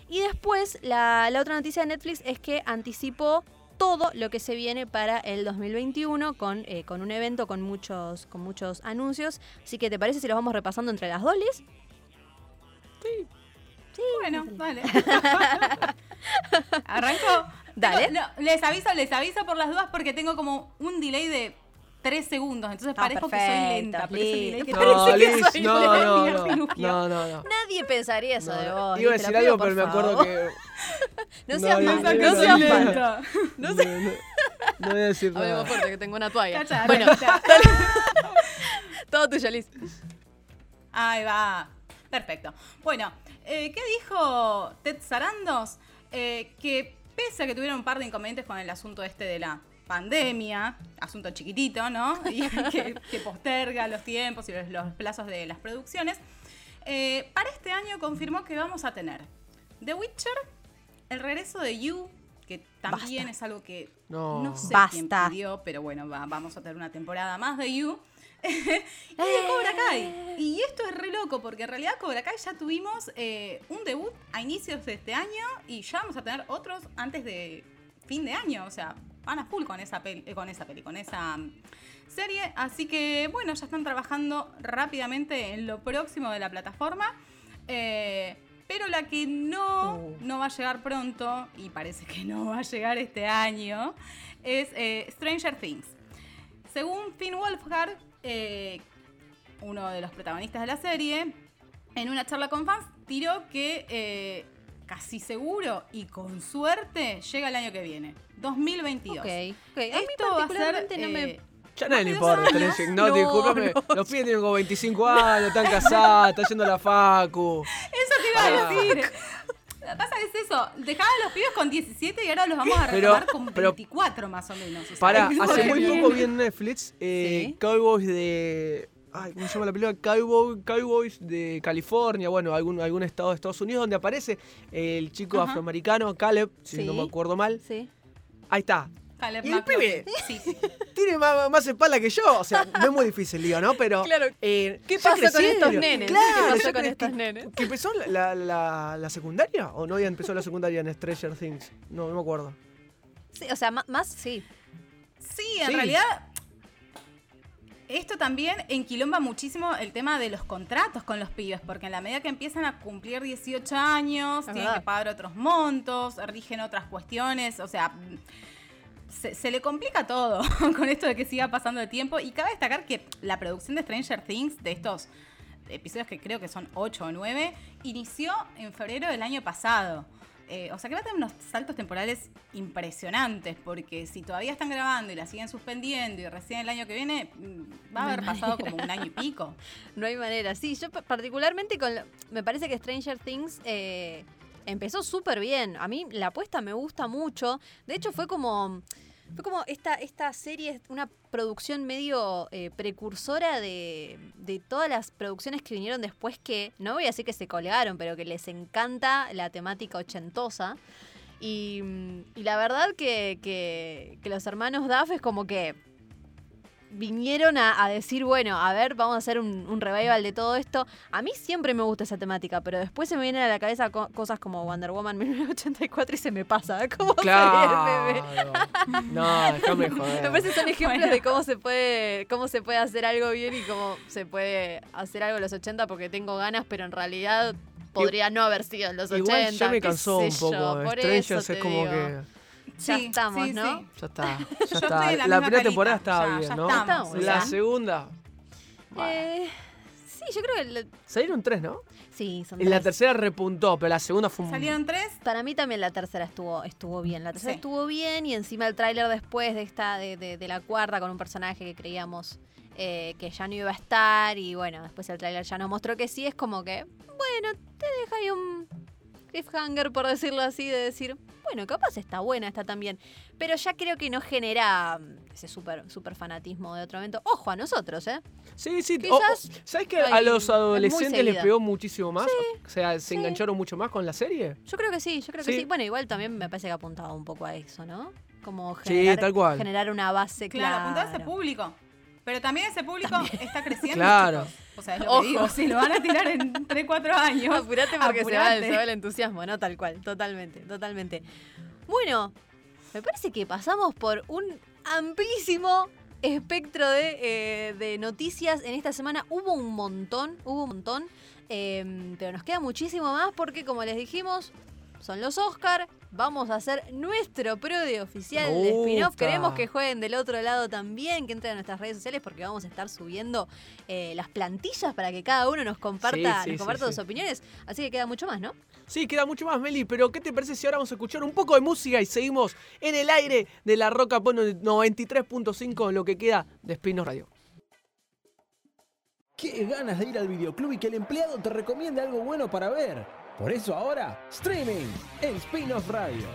Y después, la, la otra noticia de Netflix es que anticipó todo lo que se viene para el 2021 con, eh, con un evento con muchos, con muchos anuncios. Así que, ¿te parece si los vamos repasando entre las dos, Liz? Bueno, dale. ¿Arranco? Dale. Tengo- no, les aviso, les aviso por las dudas porque tengo como un delay de 3 segundos. Entonces Ah, parezco que soy perfecto, lenta. Delay que. No, que Liz, soy no, no, lenta, no, no, no, no. Nadie pensaría eso No, de no. vos. Iba a Liz, decir algo, pero me acuerdo que. No No, seas Liz, malo, Liz, no Liz, seas Liz. lenta. No sé. No, no, no voy a decir Hablemos nada. fuerte, que tengo una toalla. Cacha, Bueno, todo tuyo, Liz. Ahí va. Perfecto. Bueno, eh, ¿qué dijo Ted Sarandos? Eh, que pese a que tuvieron un par de inconvenientes con el asunto este de la pandemia, asunto chiquitito, ¿no? Y que, que posterga los tiempos y los, los plazos de las producciones, eh, para este año confirmó que vamos a tener The Witcher, el regreso de You, que también Basta. es algo que No. no, sé quién Basta. pidió, pero bueno, va- vamos a tener una temporada más de You. y de Cobra Kai. Y esto es re loco, porque en realidad Cobra Kai ya tuvimos eh, un debut a inicios de este año y ya vamos a tener otros antes de fin de año. O sea, van a full con esa peli, eh, con esa peli, con esa serie. Así que bueno, ya están trabajando rápidamente en lo próximo de la plataforma. Eh, pero la que no, Uh. no va a llegar pronto, y parece que no va a llegar este año, es eh, Stranger Things. Según Finn Wolfhard, eh, uno de los protagonistas de la serie, en una charla con fans, tiró que eh, casi seguro y con suerte llega el año que viene, 2022. Ok, ok. A mí Esto va a ser, no me... eh, Ya a nadie le importa, No, No, discúlpame. no. Los pibes tienen como 25 años, están casados, están yendo a la facu. Eso te iba a decir. Lo que pasa es eso, dejaban a los pibes con 17 y ahora los vamos a Pero- retomar con pero- 24 más o menos. o sea, Para, es hace muy bien. poco vi en Netflix eh, Sí. Cowboys de. Ay, ¿cómo se llama la película? Cowboy, Cowboys de California, bueno, algún, algún estado de Estados Unidos, donde aparece el chico Ajá. afroamericano, Caleb, si Sí. no me acuerdo mal. Sí. Ahí está. Caleb ¿Y el pibe? Sí, sí. Tiene más, más espalda que yo, o sea, no es muy difícil, digo, ¿no? Pero. Claro. eh, ¿Qué pasa con estos nenes? Claro, ¿Qué pasa ya con estos nenes? ¿Que empezó la, la, la secundaria? ¿O no ya empezó la secundaria en Stranger Things? No, no me acuerdo. Sí, o sea, ma- más sí. Sí, en Sí. realidad. Esto también enquilomba muchísimo el tema de los contratos con los pibes, porque en la medida que empiezan a cumplir 18 años, Es tienen verdad. que pagar otros montos, rigen otras cuestiones, o sea, se, se le complica todo con esto de que siga pasando el tiempo. Y cabe destacar que la producción de Stranger Things, de estos episodios que creo que son 8 o 9, inició en febrero del año pasado. Eh, o sea que va a tener unos saltos temporales impresionantes, porque si todavía están grabando y la siguen suspendiendo y recién el año que viene, mm, va a No haber pasado manera. como un año y pico. No hay manera. Sí, yo pa- particularmente con... me parece que Stranger Things eh, empezó súper bien. A mí la apuesta me gusta mucho. De hecho fue como... Fue como esta, esta serie, una producción medio eh, precursora de, de todas las producciones que vinieron después que, no voy a decir que se colgaron, pero que les encanta la temática ochentosa. Y, y la verdad que, que- que los hermanos Duff es como que vinieron a, a decir, bueno, a ver, vamos a hacer un, un revival de todo esto. A mí siempre me gusta esa temática, pero después se me vienen a la cabeza co- cosas como Wonder Woman 1984 y se me pasa. ¿Cómo Claro. bebé? No, déjame Me joder. parece que son ejemplos Bueno. de cómo se puede cómo se puede hacer algo bien y cómo se puede hacer algo en los 80 porque tengo ganas, pero en realidad podría no haber sido en los 80. Igual ya me cansó un poco. yo, por eso es como digo. que. Ya estamos, sí, ¿no? sí. Ya está. Ya Yo está. estoy en la La misma primera temporada estaba ya, bien, ya ¿no? estamos, La ya. segunda. Eh, sí, yo creo que... lo- Salieron tres, ¿no? sí, son Y la tercera repuntó, pero la segunda fue un. Salieron tres. Para mí también la tercera estuvo, estuvo bien. La tercera Sí. estuvo bien y encima el tráiler después de esta, de, de- de la cuarta con un personaje que creíamos eh, que ya no iba a estar y bueno, después el tráiler ya nos mostró que sí, es como que, bueno, te deja ahí un cliffhanger, por decirlo así, de decir, bueno, capaz está buena, está también. Pero ya creo que no genera mm, ese súper super fanatismo de otro evento. Ojo a nosotros, ¿eh? Sí, sí. Quizás o- o- ¿Sabes que a los adolescentes les pegó muchísimo más? o sea, se sí. engancharon mucho más con la serie. Yo creo que sí, yo creo que Sí. Bueno, igual también me parece que apuntaba un poco a eso, ¿no? Como Sí, generar, tal cual. generar una base Claro, clara. apuntá a ese público. Pero también ese público está creciendo. Claro. chicos. O sea, es lo Ojo. que digo. Si lo van a tirar en 3, 4 años. Apurate porque se va, el, apurate. se va el entusiasmo, ¿no? Tal cual, totalmente, totalmente. Bueno, me parece que pasamos por un amplísimo espectro de, eh, de noticias. En esta semana hubo un montón, hubo un montón. eh, pero nos queda muchísimo más porque, como les dijimos, son los Oscar. Vamos a hacer nuestro prode oficial de spin-off. Queremos que jueguen del otro lado también, que entren a nuestras redes sociales porque vamos a estar subiendo eh, las plantillas para que cada uno nos comparta, Sí, nos comparta sí, sus sí. opiniones. Así que queda mucho más, ¿no? Sí, queda mucho más, Meli, pero ¿qué te parece si ahora vamos a escuchar un poco de música y seguimos en el aire de la Roca Pop 93.5 lo que queda de Spino Radio? Qué ganas de ir al videoclub y que el empleado te recomiende algo bueno para ver. Por eso ahora, streaming en Spin-off Radio.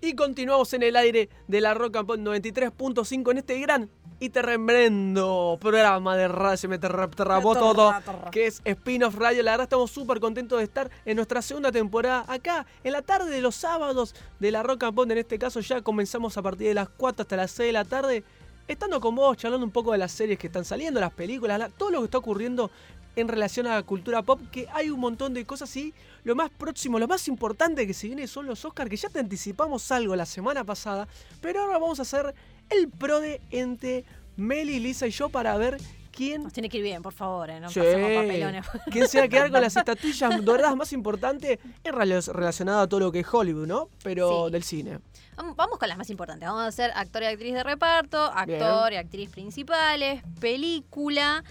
Y continuamos en el aire de la Roca Pop 93.5 en este gran y tremendo programa de radio. Se me terra- trabó todo. Que es Spin-off Radio. La verdad estamos súper contentos de estar en nuestra segunda temporada acá en la tarde de los sábados de la Roca Pop. En este caso ya comenzamos a partir de las 4 hasta las 6 de la tarde. Estando con vos, charlando un poco de las series que están saliendo, las películas, la- todo lo que está ocurriendo en relación a la cultura pop, que hay un montón de cosas y lo más próximo, lo más importante que se viene son los Oscars, que ya te anticipamos algo la semana pasada, pero ahora vamos a hacer el prode entre Meli, Lisa y yo para ver quién, Nos tiene que ir bien, por favor, ¿eh? No Sí. pasemos papelones. quién se va a quedar con las estatuillas doradas más importantes en rela- relacionado a todo lo que es Hollywood, ¿no? Pero Sí. del cine. Vamos- con las más importantes. Vamos a hacer actor y actriz de reparto, actor y actriz principales, película.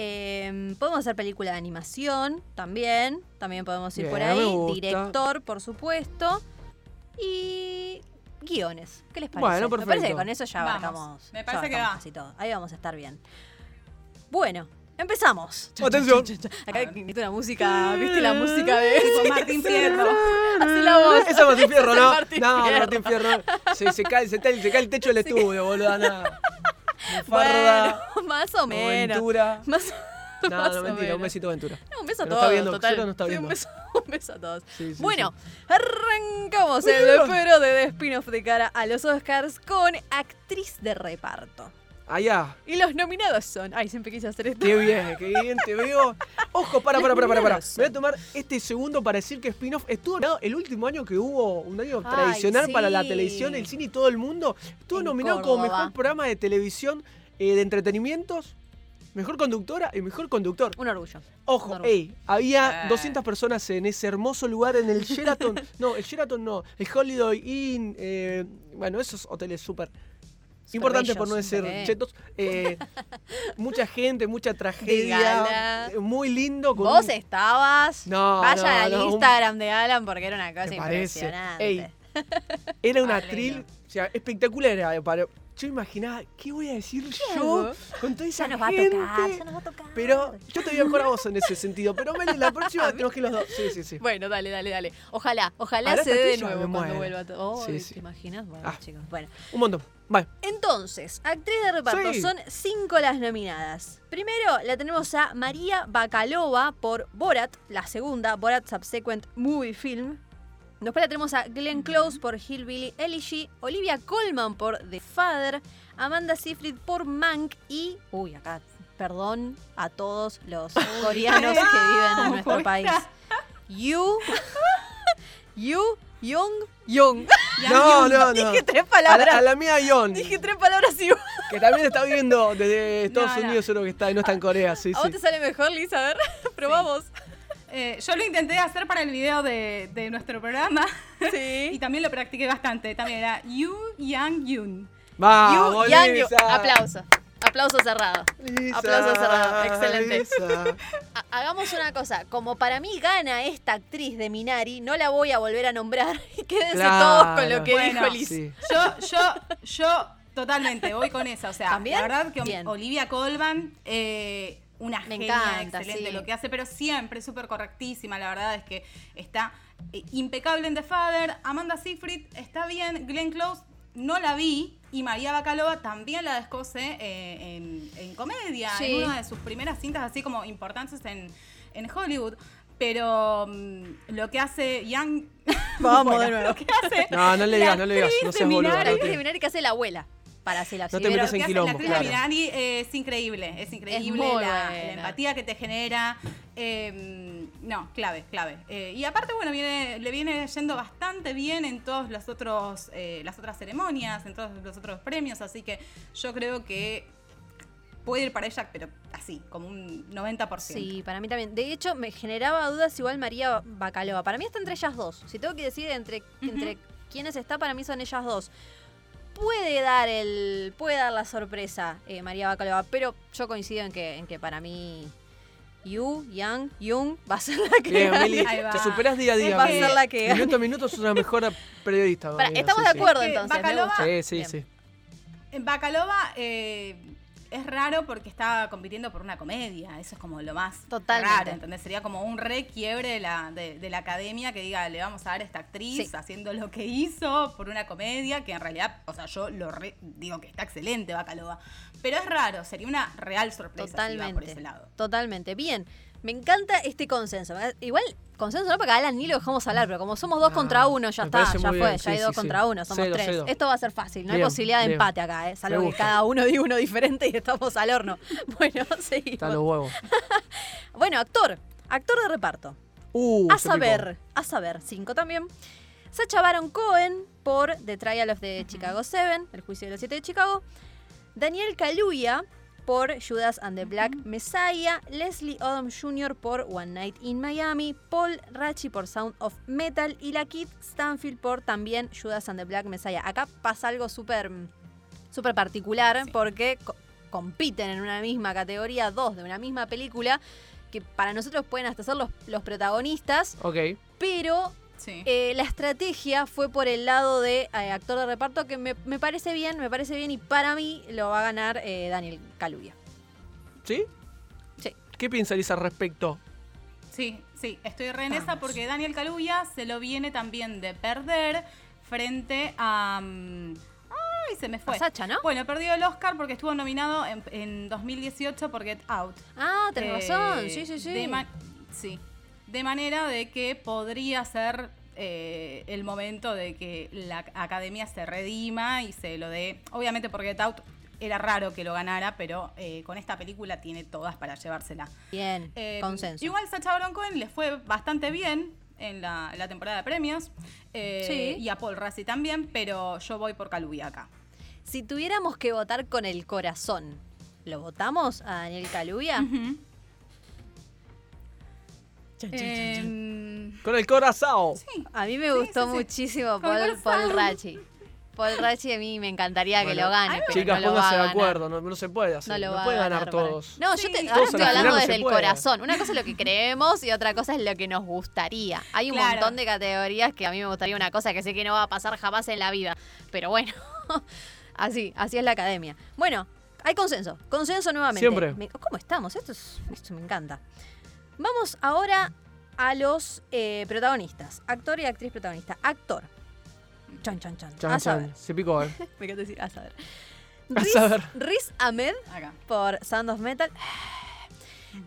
eh, podemos hacer película de animación también. También podemos ir por Bien, ahí. Director, por supuesto. Y guiones. ¿Qué les parece? Bueno, Me parece que con eso ya Vamos. abarcamos. Me parece que va. casi todo. Ahí vamos a estar bien. Bueno, empezamos. Atención. Acá necesito una música, ¿viste la música de Tipo Martín Fierro. Así la voz. Esa es Martín Fierro, ¿no? Martín no, Fierro. Martín Fierro. Se, se cae, se, cae, se cae el techo del estudio, boludo. Nada. Bueno, más o menos. Ventura. Más, No, más no, mentira, un besito Ventura. No, un beso a todos. está viendo, total. no está Sí, viendo. Un beso, un beso a todos. Sí, sí, bueno, sí. arrancamos el pero de spin-off de cara a los Oscars con actriz de reparto. Allá. Y los nominados son. Ay, siempre quise hacer esto. Qué bien, qué bien te veo. Ojo, para, para, para, para, para. Voy a tomar este segundo para decir que spin-off estuvo nominado el último año que hubo, un año Ay, tradicional para la televisión, el cine y todo el mundo. Estuvo En nominado como mejor programa de televisión eh, de entretenimientos, mejor conductora y mejor conductor. Un orgullo. Ojo, Un ey, había Eh. 200 personas en ese hermoso lugar en el Sheraton. no, el Sheraton no, el Holiday Inn. eh, bueno, esos hoteles súper importantes por no decir chetos. eh, mucha gente, mucha tragedia. Muy lindo. Con Vos un- estabas. No, Vayan no, al no, un- Instagram de Alan porque era una cosa impresionante. Ey, Era una Aleno. atril, o sea, espectacular. para- yo imaginaba, ¿qué voy a decir yo hago? con toda esa Ya nos va a gente? tocar, ya nos va a tocar. Pero yo te voy a mejor a vos en ese sentido. Pero Meli, la próxima tenemos que ir los dos. Sí, sí, sí. Bueno, dale, dale, dale. Ojalá, ojalá Ahora se dé de nuevo cuando vuelva todo. Oh, Sí, ¿Te sí. imaginas? Bueno, Ah. chicos, bueno. Un montón. Vale. Entonces, actriz de reparto, Sí. son cinco las nominadas. Primero la tenemos a María Bakalova por Borat, la segunda, Borat Subsequent Movie Film. Después la tenemos a Glenn Close por Hillbilly Elegy, Olivia Colman por The Father, Amanda Seyfried por Mank y... Uy, acá, perdón a todos los coreanos que viven en nuestro país. You... You Young, Young. No, no, no. Dije tres A la, palabras. a la mía Yon, Dije tres palabras igual. que también está viendo desde Estados No, no. Unidos, creo que está, y no está en Corea, sí, ¿A vos sí. te sale mejor, Liz? A ver, probamos. Eh, yo lo intenté hacer para el video de, de nuestro programa. Sí. y también lo practiqué bastante. También era Yu Yang Yun. Vamos, You, Yang. Lisa. Aplauso. Aplauso cerrado. Lisa, Aplauso cerrado. Excelente. Hagamos una cosa. Como para mí gana esta actriz de Minari, no la voy a volver a nombrar. Y quédense Claro. todos con lo que Bueno, dijo Liz. Sí. Yo, yo, yo totalmente voy con esa. O sea, ¿También? la verdad que Bien. Olivia Colman, eh, una Me genia encanta, excelente sí. lo que hace, pero siempre súper correctísima. La verdad es que está eh, impecable en The Father. Amanda Seyfried está bien. Glenn Close no la vi. Y María Bacalova también la descose eh, en, en comedia, Sí. en una de sus primeras cintas así como importantes en, en Hollywood. Pero mm, lo que hace Young... Vamos de nuevo. Lo que hace No, no le digas, no le digas, no de seas no de Minari que hace la abuela. Para si la No te metas en Lo que hace quilombo, La actriz claro. eh, es increíble, es increíble la, empatía que te genera. eh, no, clave, clave. Eh, y aparte, bueno, viene, le viene yendo bastante bien en todas las, otros, eh, las otras ceremonias, en todos los otros premios, así que yo creo que puede ir para ella, pero así, como un 90%. Sí, para mí también. De hecho, me generaba dudas igual María Bacalova. Para mí está entre ellas dos. Si tengo que decir entre, entre quiénes está, para mí son ellas dos. Puede dar el. puede dar la sorpresa eh, María Bacalova, pero yo coincido en que, en que para mí Yu, Yang, Jung va a ser la que Bien, gane. Mili, Ahí va. te superás día a día. Va a ser la que gane. Minuto a minuto sos una mejor periodista. Estamos sí, de acuerdo Es que entonces. me Bacalova-. Sí, sí, Bien. sí. En Bacalova eh, es raro porque está compitiendo por una comedia. Eso es como lo más Totalmente. raro, ¿entendés? Sería como un re quiebre de la, de, de la academia que diga, le vamos a dar a esta actriz Sí. haciendo lo que hizo por una comedia, que en realidad, o sea, yo lo re- digo que está excelente Bacalova. Pero es raro, sería una real sorpresa si va por Totalmente. ese lado. Totalmente. Bien. Me encanta este consenso. Igual, consenso no, porque a Alan ni lo dejamos hablar, pero como somos dos Ah, contra uno, ya está, ya fue, bien, ya sí, hay dos sí, contra uno, somos Cedo, tres. cedo. Esto va a ser fácil, no hay posibilidad de bien. empate acá, ¿eh? salvo que cada uno diga uno diferente y estamos al horno. Bueno, Está los seguimos. huevos. Bueno, actor, actor de reparto. Uh, A picó. saber, a saber, cinco también. Sacha Baron Cohen por The Trial of the Chicago Seven, El juicio de los siete de Chicago. Daniel Kaluuya por Judas and the Black Messiah. Leslie Odom Jr. por One Night in Miami. Paul Rachi por Sound of Metal. Y la Kit Stanfield por también Judas and the Black Messiah. Acá pasa algo súper súper particular Sí. porque co- compiten en una misma categoría dos de una misma película que para nosotros pueden hasta ser los, los protagonistas, Ok. pero Sí. eh, la estrategia fue por el lado de eh, actor de reparto que me, me parece bien, me parece bien y para mí lo va a ganar eh, Daniel Kaluuya. ¿Sí? Sí. ¿Qué piensa Lisa al respecto? Sí, sí, estoy re en esa porque Daniel Kaluuya se lo viene también de perder frente a... Ay, se me fue. A Sacha, ¿no? Bueno, perdió el Oscar porque estuvo nominado en, en 2018 por Get Out. Ah, tenés Eh, razón, sí, sí, sí. De sí. De manera de que podría ser eh, el momento de que la academia se redima y se lo dé. Obviamente por Get Out era raro que lo ganara, pero eh, con esta película tiene todas para llevársela. Bien, Eh, consenso. Igual Sacha Baron Cohen le fue bastante bien en la, en la temporada de premios. Sí. Y a Paul Rassi también, pero yo voy por Kaluuya acá. Si tuviéramos que votar con el corazón, ¿lo votamos a Daniel Em, Con el corazón. sí. A mí me Sí, gustó sí, sí. muchísimo Paul. Paul Rachi. Paul Rachi a mí me encantaría que lo gane, pero Chicas, no pónganse de acuerdo, no, no se puede hacer. No No, lo va a puede ganar todos. No, yo te, ahora estoy la hablando desde el puede. corazón. Una cosa es lo que creemos y otra cosa es lo que nos gustaría. Hay un Claro. montón de categorías que a mí me gustaría una cosa que sé que no va a pasar jamás en la vida. Pero bueno, así, así es la academia. Bueno, hay consenso. Consenso nuevamente. Siempre. Me- ¿Cómo estamos? Esto, es, esto me encanta. Vamos ahora a los eh, protagonistas. Actor y actriz protagonista. Actor. Chan, chan, chan. Chan, a saber. chan. Se picó, eh. Me encanta decir, a saber. A Riz, saber. Riz Ahmed Acá. por Sound of Metal.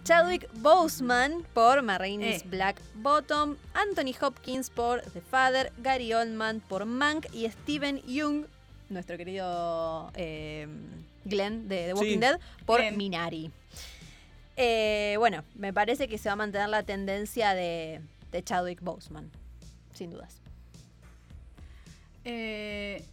Chadwick Boseman por Marraine's Eh. Black Bottom. Anthony Hopkins por The Father. Gary Oldman por Mank. Y Steven Young, nuestro querido eh, Glenn de The Walking Sí. Dead, por Glenn. Minari. Eh, bueno, me parece que se va a mantener la tendencia de, Chadwick Boseman, sin dudas. Eh,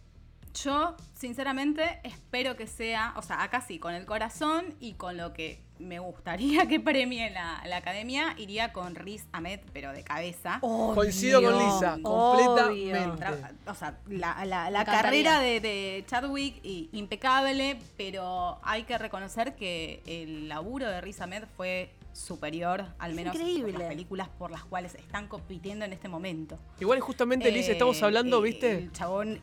yo, sinceramente, espero que sea, o sea, acá sí, con el corazón y con lo que me gustaría que premie la, la academia, iría con Riz Ahmed, pero de cabeza. Coincido con Lisa, completamente. Tra- O sea, la, la- carrera de, de Chadwick y- impecable, pero hay que reconocer que el laburo de Riz Ahmed fue superior, al Es menos por las películas por las cuales están compitiendo en este momento. Igual justamente, Liz, estamos Eh, hablando, eh, ¿viste? El chabón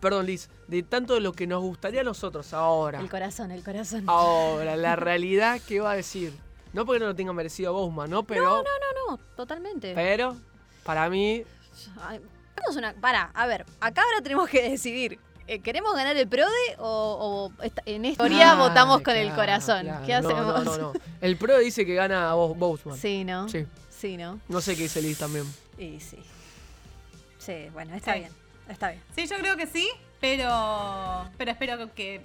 Perdón, Liz, de tanto de lo que nos gustaría a nosotros ahora. El corazón, el corazón. Ahora, la realidad, ¿qué va a decir? No porque no lo tenga merecido Bowman, ¿no? Pero, No, no, totalmente. pero, para mí, Ay, una. Para, a ver, acá ahora tenemos que decidir. eh, ¿Queremos ganar el PRODE o, en esta teoría Ay, votamos con el corazón? claro. ¿Qué No, hacemos? No, no, no. El pro dice que gana a Bo- Boseman. Sí, ¿no? Sí. Sí, ¿no? No sé qué dice Liz también. Y sí. Sí, bueno, está Sí. bien. Está bien. Sí, yo creo que sí, pero pero espero que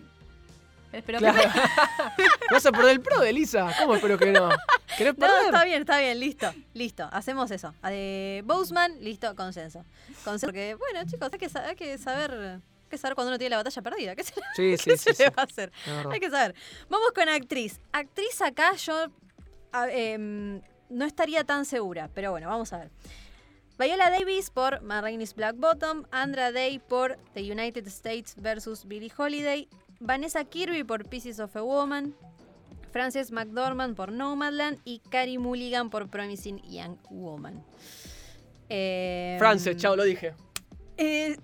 espero Claro. que ¿Vas a perder el pro de Lisa? ¿Cómo espero que no? ¿Querés No, perder? está bien, está bien, listo. Listo, hacemos eso. De Boseman, listo, consenso. Consenso. Porque, bueno, chicos, hay que, sa- hay que saber. Hay que saber cuando uno tiene la batalla perdida. ¿Qué se, Sí, sí, qué sí. se sí. le va a hacer? Hay que saber. Vamos con actriz. Actriz acá yo a- em, no estaría tan segura, pero bueno, vamos a ver. Viola Davis por Ma Rainey's Black Bottom, Andra Day por The United States vs. Billie Holiday, Vanessa Kirby por Pieces of a Woman, Frances McDormand por Nomadland y Carrie Mulligan por Promising Young Woman. Em, Frances, chao, lo dije. eh,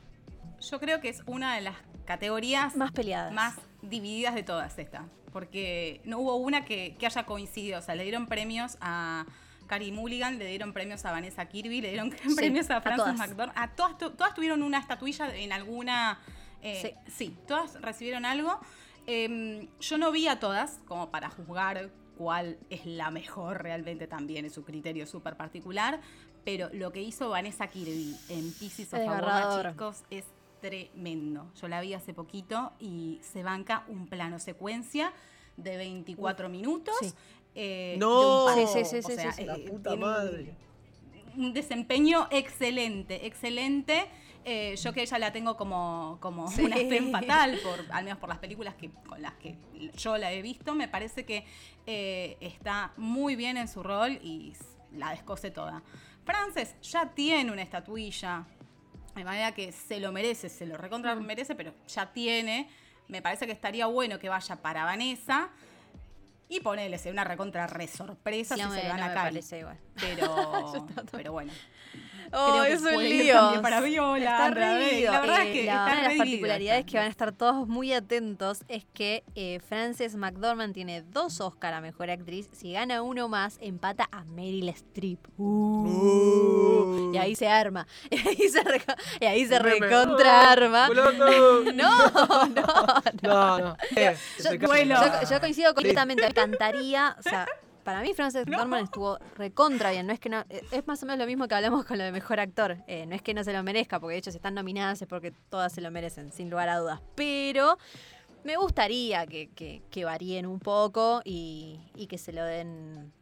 yo creo que es una de las categorías más peleadas. más divididas de todas estas. Porque no hubo una que, que haya coincidido. O sea, le dieron premios a Carrie Mulligan, le dieron premios a Vanessa Kirby, le dieron premios a Frances. McDormand. A todas, todas tuvieron una estatuilla en alguna. eh, sí. todas recibieron algo. Em, yo no vi a todas como para juzgar cuál es la mejor realmente también, es su criterio súper particular. Pero lo que hizo Vanessa Kirby en Pieces of a Woman, Desgarrador. chicos, es tremendo. Yo la vi hace poquito y se banca un plano secuencia de 24 minutos. sí. Eh, No. de un palo. Sí, sí, sí, O sí, sea, sí, sí. La eh, puta un- madre. un desempeño excelente, excelente. Eh, yo que ella la tengo como, como Sí. una femme fatal, por, al menos por las películas que, con las que yo la he visto, me parece que eh, está muy bien en su rol y la descose toda. Frances ya tiene una estatuilla, de manera que se lo merece, se lo recontra Mm. merece, pero ya tiene. Me parece que estaría bueno que vaya para Vanessa y ponele una recontra re sorpresa Sí, si no se lo dan no a igual. Pero, pero bueno. Oh, Creo que es un lío. para Viola, Está revivido. La verdad Eh, es que la- está una de las particularidades que van a estar todos muy atentos es que eh, Frances McDormand tiene dos Oscar a Mejor Actriz. Si gana uno más, empata a Meryl Streep. Uh, y ahí se arma. Y ahí se, reco- y ahí se Meme. recontra arma. Boludo. No, no, no. No, no. Eh, Yo, yo coincido completamente. Me encantaría. O sea, para mí, Frances McDormand estuvo recontra bien. No es que no. eh, Es más o menos lo mismo que hablamos con lo de mejor actor. Eh, no es que no se lo merezca, porque de hecho, si están nominadas es porque todas se lo merecen, sin lugar a dudas. Pero me gustaría que, que- que varíen un poco y, y que se lo den.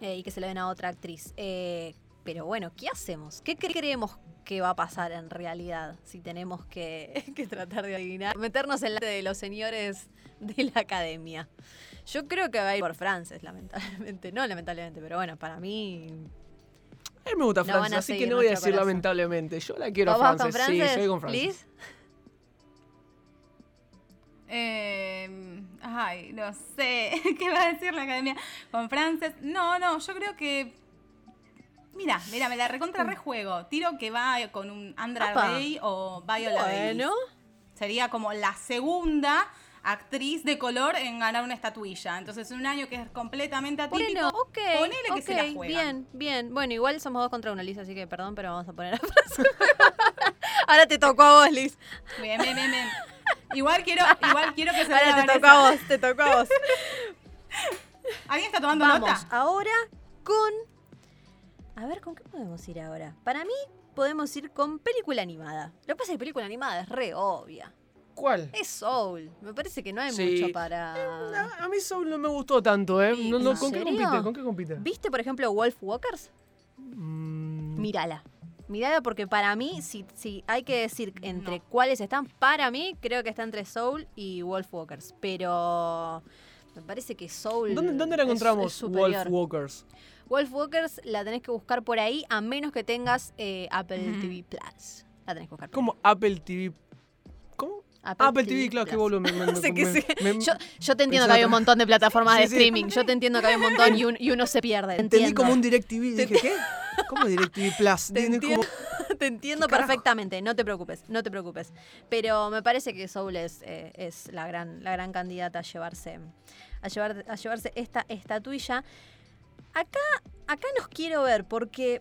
eh, y que se lo den a otra actriz. Eh, pero bueno, ¿qué hacemos? ¿Qué cre- creemos que va a pasar en realidad? Si tenemos que, que tratar de adivinar. Meternos en la de los señores de la academia. Yo creo que va a ir por Frances, lamentablemente. No, lamentablemente, pero bueno, para mí. A mí me gusta No Frances, así que no voy a decir corazón. lamentablemente. Yo la quiero a ¿Vos vas Frances. Sí, yo voy con Frances. Liz? Eh, ay, no sé. ¿Qué va a decir la academia con Frances? No, no, yo creo que. Mira, mira, me la recontra rejuego. Tiro que va con un Andra Apa. Day o Viola Davis. Bueno. Sería como la segunda actriz de color en ganar una estatuilla. Entonces, un año que es completamente atípico. Bueno, ok. ponele que se la juegan. Bien, bien. Bueno, igual somos dos contra uno, Liz, así que perdón, pero vamos a poner a Frances. Ahora te tocó a vos, Liz. Bien, bien, bien, bien. Igual quiero, igual quiero que se Ahora te tocó a vos, te tocó a vos. ¿Alguien está tomando Vamos nota? ahora con. A ver, ¿con qué podemos ir ahora? Para mí, podemos ir con película animada. Lo que pasa es que película animada es re obvia. ¿Cuál? Es Soul. Me parece que no hay Sí. mucho para. A, a mí Soul no me gustó tanto, ¿eh? No, no, ¿En ¿Con qué compite? ¿Con qué compite? ¿Viste, por ejemplo, Wolf Walkers? Mm, Mírala. Mirala porque para mí, si, si hay que decir entre No. cuáles están, para mí creo que está entre Soul y Wolf Walkers. Pero me parece que Soul. ¿Dónde, dónde la encontramos, es. Wolf Walkers? Wolf Walkers la tenés que buscar por ahí, a menos que tengas eh, Apple. TV Plus. La tenés que buscar. por ¿Cómo Apple TV? ¿Cómo? Ahí. Apple, TV, claro, qué boludo. me- me- Yo, yo te entiendo que hay un montón de plataformas Sí, de streaming. Yo te entiendo que hay un montón y, un- y uno se pierde. Entendí entiendo. como un DirecTV. Dije, ¿qué? ¿Cómo DirecTV Plus? Te entiendo, como- te entiendo ¿Qué carajo? perfectamente, no te preocupes, no te preocupes. Pero me parece que Soul es, eh, es la, gran, la gran candidata a llevarse, a llevar, a llevarse esta estatuilla. Acá, acá nos quiero ver porque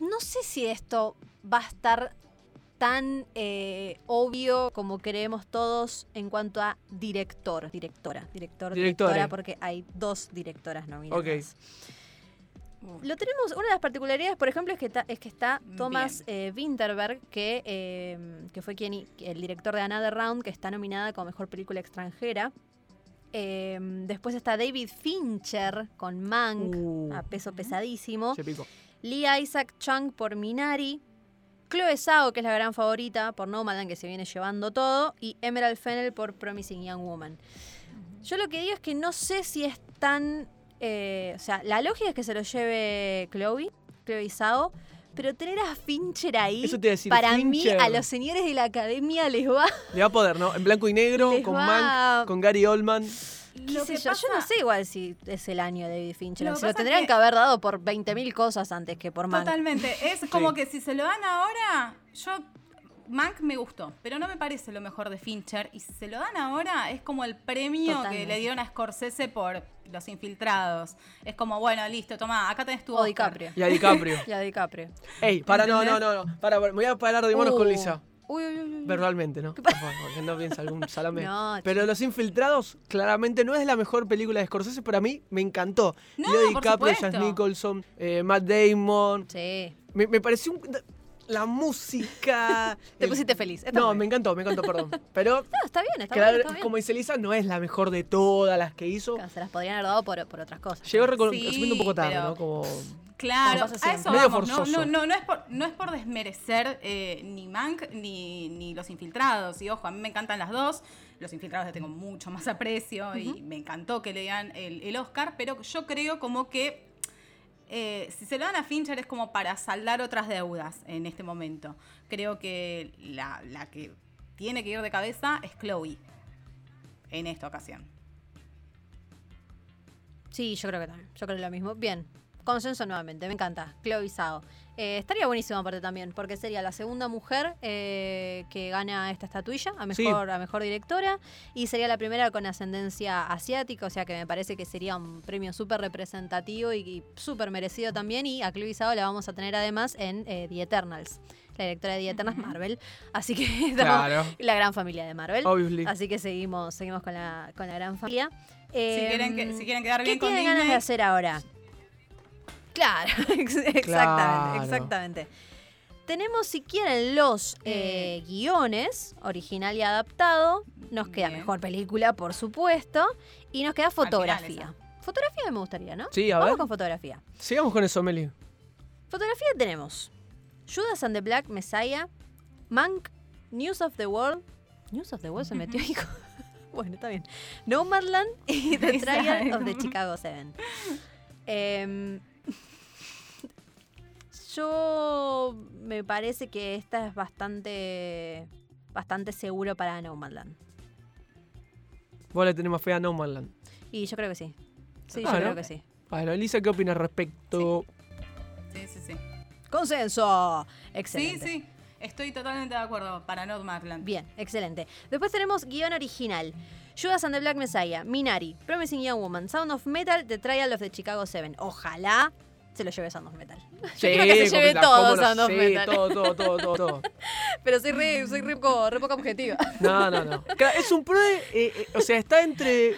no sé si esto va a estar tan eh, obvio como creemos todos en cuanto a director, directora, director, Directore. directora, porque hay dos directoras nominadas. Ok. Lo tenemos, una de las particularidades, por ejemplo, es que, ta- es que está Thomas eh, Winterberg, que, eh, que fue quien, el director de Another Round, que está nominada como mejor película extranjera. Eh, después está David Fincher con Mank, Uh, a peso pesadísimo. se picó. Lee Isaac Chung por Minari. Chloe Zhao, que es la gran favorita por Nomadland, que se viene llevando todo. Y Emerald Fennel por Promising Young Woman. Yo lo que digo es que no sé si es tan. eh, o sea, la lógica es que se lo lleve Chloe, Chloe Zhao. Pero tener a Fincher ahí, Eso te iba a decir, para mí, Fincher. a los señores de la academia les va. Le va a poder, ¿no? En blanco y negro, Les con va- Mank, con Gary Oldman. Lo que yo, yo no pasa- sé igual si es el año de David Fincher. Lo se lo pasa tendrían que- que haber dado por 20.000 cosas antes que por Mank. Totalmente. Es como que si se lo dan ahora, yo. Mank me gustó, pero no me parece lo mejor de Fincher. Y si se lo dan ahora, es como el premio Totalmente. que le dieron a Scorsese por Los Infiltrados. Es como, bueno, listo, toma, acá tenés tu O Oscar. DiCaprio. Y a DiCaprio. Y a DiCaprio. Ey, para, no, no, no, no. Para, me voy a parar de manos con Uh. Lisa. Uy, uy, uy, uy. Verbalmente, ¿no? Por favor, que no piensa algún salame. No, pero Los Infiltrados, claramente no es la mejor película de Scorsese, pero a mí me encantó. No, Leo DiCaprio. Jack Nicholson, eh, Matt Damon. Sí. Me, me pareció un- la música. Te el- pusiste feliz. Está No, me encantó, me encantó, perdón. Pero, No, está bien, está claro, bien, está bien. como dice Lisa, no es la mejor de todas las que hizo. Claro, Se las podrían haber dado por, por otras cosas. Llegó ¿no? reconocimiento un poco tarde, pero- ¿no? Como. Claro, a eso Medio vamos. No, forzoso. no, no, no es por, no es por desmerecer eh, ni Mank ni, ni Los Infiltrados. Y ojo, a mí me encantan las dos. Los Infiltrados les tengo mucho más aprecio y me encantó que le digan el, el Oscar, pero yo creo como que eh, si se lo dan a Fincher es como para saldar otras deudas en este momento. Creo que la, que tiene que ir de cabeza es Chloe en esta ocasión. Sí, yo creo que también. Yo creo lo mismo. Bien. Consenso nuevamente, me encanta. Chloe Zhao. Eh, estaría buenísimo aparte también, porque sería la segunda mujer eh, que gana esta estatuilla a Sí. mejor, a mejor directora y sería la primera con ascendencia asiática, o sea que me parece que sería un premio súper representativo y, y súper merecido también. Y a Chloe Zhao la vamos a tener además en eh, The Eternals, la directora de The Eternals Marvel. Así que Claro. la gran familia de Marvel. Obviously. Así que seguimos, seguimos con la, con la gran familia. Si Em, quieren, que, si quieren quedar ¿Qué bien con tienen ganas de Disney, hacer ahora? Claro, ex- exactamente, Claro. exactamente. Tenemos, si quieren, los eh, guiones, original y adaptado. Nos queda Bien. mejor película, por supuesto. Y nos queda fotografía. Fotografía me gustaría, ¿no? Sí, a Vamos ver. con fotografía. Sigamos con eso, Meli. Fotografía tenemos Judas and the Black Messiah, Mank, News of the World. News of the World se metió ahí. con- bueno, está bien. Nomadland y The Trial of the Chicago Seven. Em, yo me parece que esta es bastante bastante seguro para Nomadland. Vos le tenés más fe a No Man Land. Y yo creo que sí. Sí, yo creo que sí. Bueno, Elisa, ¿qué opinas respecto? Sí, sí, sí. Consenso. Sí, Excelente. sí. Estoy totalmente de acuerdo para Nomadland. Bien, excelente. Después tenemos guion original. Judas and the Black Messiah, Minari, Promising Young Woman, Sound of Metal, The Trial of the Chicago Seven. Ojalá se lo lleve Sound of Metal. Yo quiero que se lleve todo Sound of sí, Metal. todo, todo, todo, todo, todo. Pero soy re, soy re, poco- re poco objetiva. No, no, no. Es un pro, de- eh, eh, o sea, está entre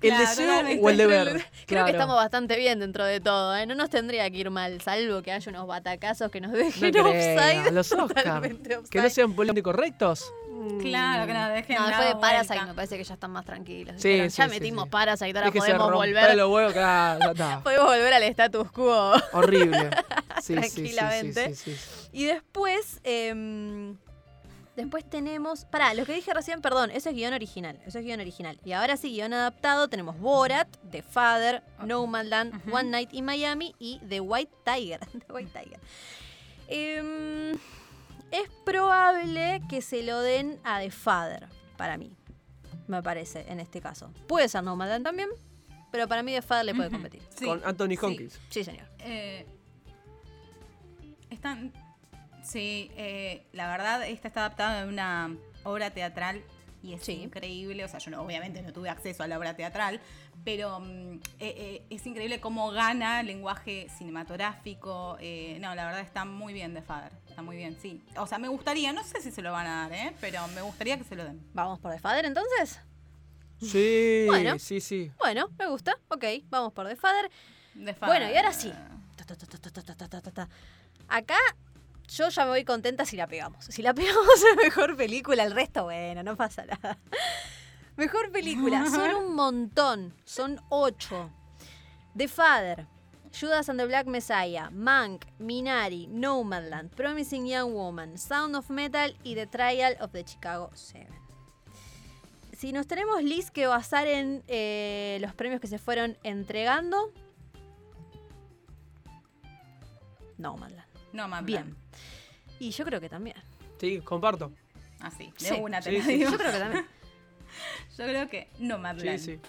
¿El Claro, deseo o el deber? Creo Claro. que estamos bastante bien dentro de todo, ¿eh? No nos tendría que ir mal, salvo que haya unos batacazos que nos dejen No offside. los Oscar. totalmente Que no sean políticamente correctos. Claro, que no dejen No, después de Parasite me parece que ya están más tranquilos. Sí, Dijeron, sí, ya sí, metimos sí. Parasite, ahora podemos volver. los huevos, claro, ya está. Podemos volver al status quo. Horrible. Sí, sí, sí, sí, Tranquilamente. sí, sí. Y después, em, después tenemos, pará, lo que dije recién, perdón, eso es guion original, eso es guion original. Y ahora sí, guion adaptado, tenemos Borat, The Father, Nomadland, Ujú. One Night in Miami y The White Tiger. The White Tiger. Em, es probable que se lo den a The Father, para mí, me parece, en este caso. Puede ser Nomadland también, pero para mí The Father le puede competir. Sí, Con Anthony sí. Hopkins. Sí, señor. Eh, están. Sí, eh, la verdad, esta está adaptada de una obra teatral y es increíble. O sea, yo no, obviamente no tuve acceso a la obra teatral, pero mm, eh, eh, es increíble cómo gana el lenguaje cinematográfico. Eh, no, la verdad está muy bien de Father. Está muy bien, sí. O sea, me gustaría, no sé si se lo van a dar, ¿eh? pero me gustaría que se lo den. ¿Vamos por The Father entonces? Sí, bueno, sí, sí. Bueno, me gusta. Ok, vamos por The Father. The Father. Bueno, y ahora sí. Acá yo ya me voy contenta si la pegamos. Si la pegamos es mejor película, el resto, bueno, no pasa nada. Mejor película, son un montón, son ocho. The Father, Judas and the Black Messiah, Mank, Minari, Nomadland, Promising Young Woman, Sound of Metal y The Trial of the Chicago Seven. Si nos tenemos, Liz, que basar en eh, los premios que se fueron entregando, Nomadland. No, más Bien. Y yo creo que también. Sí, comparto. Así, de Sí. una te Sí, la sí. digo. Yo creo que también. Yo creo que no más Sí, sí.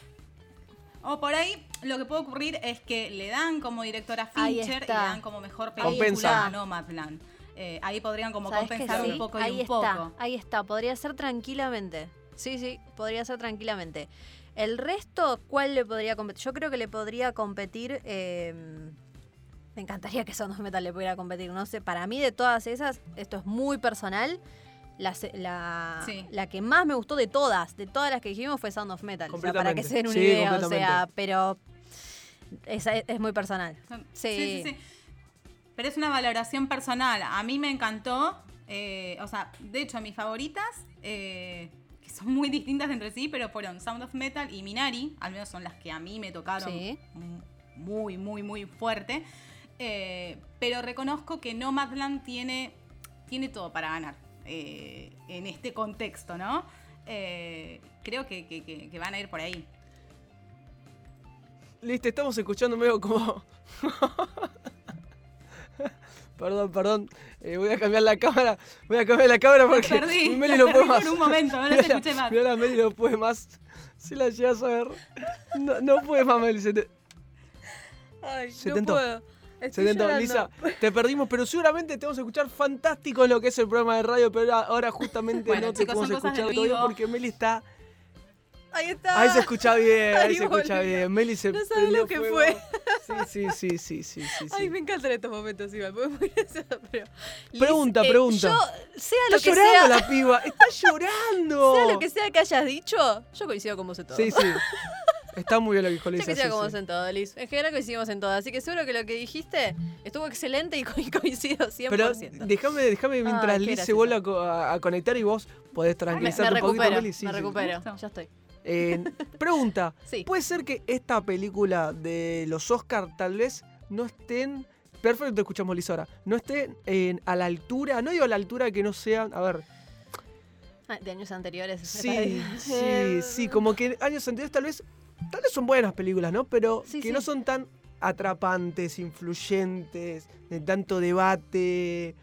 O por ahí lo que puede ocurrir es que le dan como directora Fincher y le dan como mejor película a Nomadland. Eh, ahí podrían como ¿Sabes que compensar sí? un poco ahí y un está, poco. ahí está. Podría ser tranquilamente. Sí, sí, podría ser tranquilamente. El resto, ¿cuál le podría competir? Yo creo que le podría competir. eh, me encantaría que Sound of Metal le pudiera competir. No sé, para mí de todas esas, esto es muy personal. La, la, Sí. la que más me gustó de todas, de todas las que dijimos, fue Sound of Metal. O sea, para que se den una Sí, idea, o sea, pero esa es, es muy personal. Sí. sí, sí. Pero es una valoración personal. A mí me encantó. eh, o sea, de hecho, mis favoritas, eh, que son muy distintas entre sí, pero fueron Sound of Metal y Minari. Al menos son las que a mí me tocaron muy, muy, muy fuerte. Eh, pero reconozco que Nomadland tiene, tiene todo para ganar eh, en este contexto, ¿no? Eh, creo que, que- que- que van a ir por ahí. Listo, estamos escuchando medio como. perdón, perdón. Eh, voy a cambiar la cámara. Voy a cambiar la cámara porque perdí, Meli no puede perdí más. por un momento, no la Mirá, escuché más. mirá, la Meli no puede más. Si la llegas a ver. No, no puede más, Meli. Se te, Ay, Se tentó. puedo. Se tentó. Lisa, te perdimos, pero seguramente te vamos a escuchar fantástico en lo que es el programa de radio, pero ahora, justamente Bueno, no te chicos, podemos escuchar todavía porque Meli está. Ahí está. Ahí se escucha bien, ahí se escucha bien. Meli se No prendió lo que fuego. fue. Sí, sí, sí, sí, sí, sí. sí. Ay, me encantan estos momentos gracioso, pero... Liz, Pregunta, eh, pregunta. Yo, sea Está lo que llorando sea, la piba, está llorando. sea lo que sea que hayas dicho, yo coincido con vos en todo. Sí, sí. Está muy bien lo que dijo Yo Lisa. coincido sí, con sí. en todo, Liz. En general coincidimos en todo, así que seguro que lo que dijiste estuvo excelente y co- y coincido 100%. Pero déjame, déjame mientras Liz se vuelve a, co- a- a conectar y vos podés me, tranquilizarte me un poquito, recupero, Meli. Sí, me sí. recupero, ya estoy. Eh, pregunta, Sí. ¿puede ser que esta película de los Oscar tal vez no estén... Perfecto, te escuchamos Liz ahora. No estén en- a la altura, no digo a la altura que no sean... A ver, Ah, De años anteriores. Sí, sí, sí, como que años anteriores tal vez, tal vez son buenas películas, ¿no? Pero Sí, que sí. no son tan atrapantes, influyentes, de tanto debate.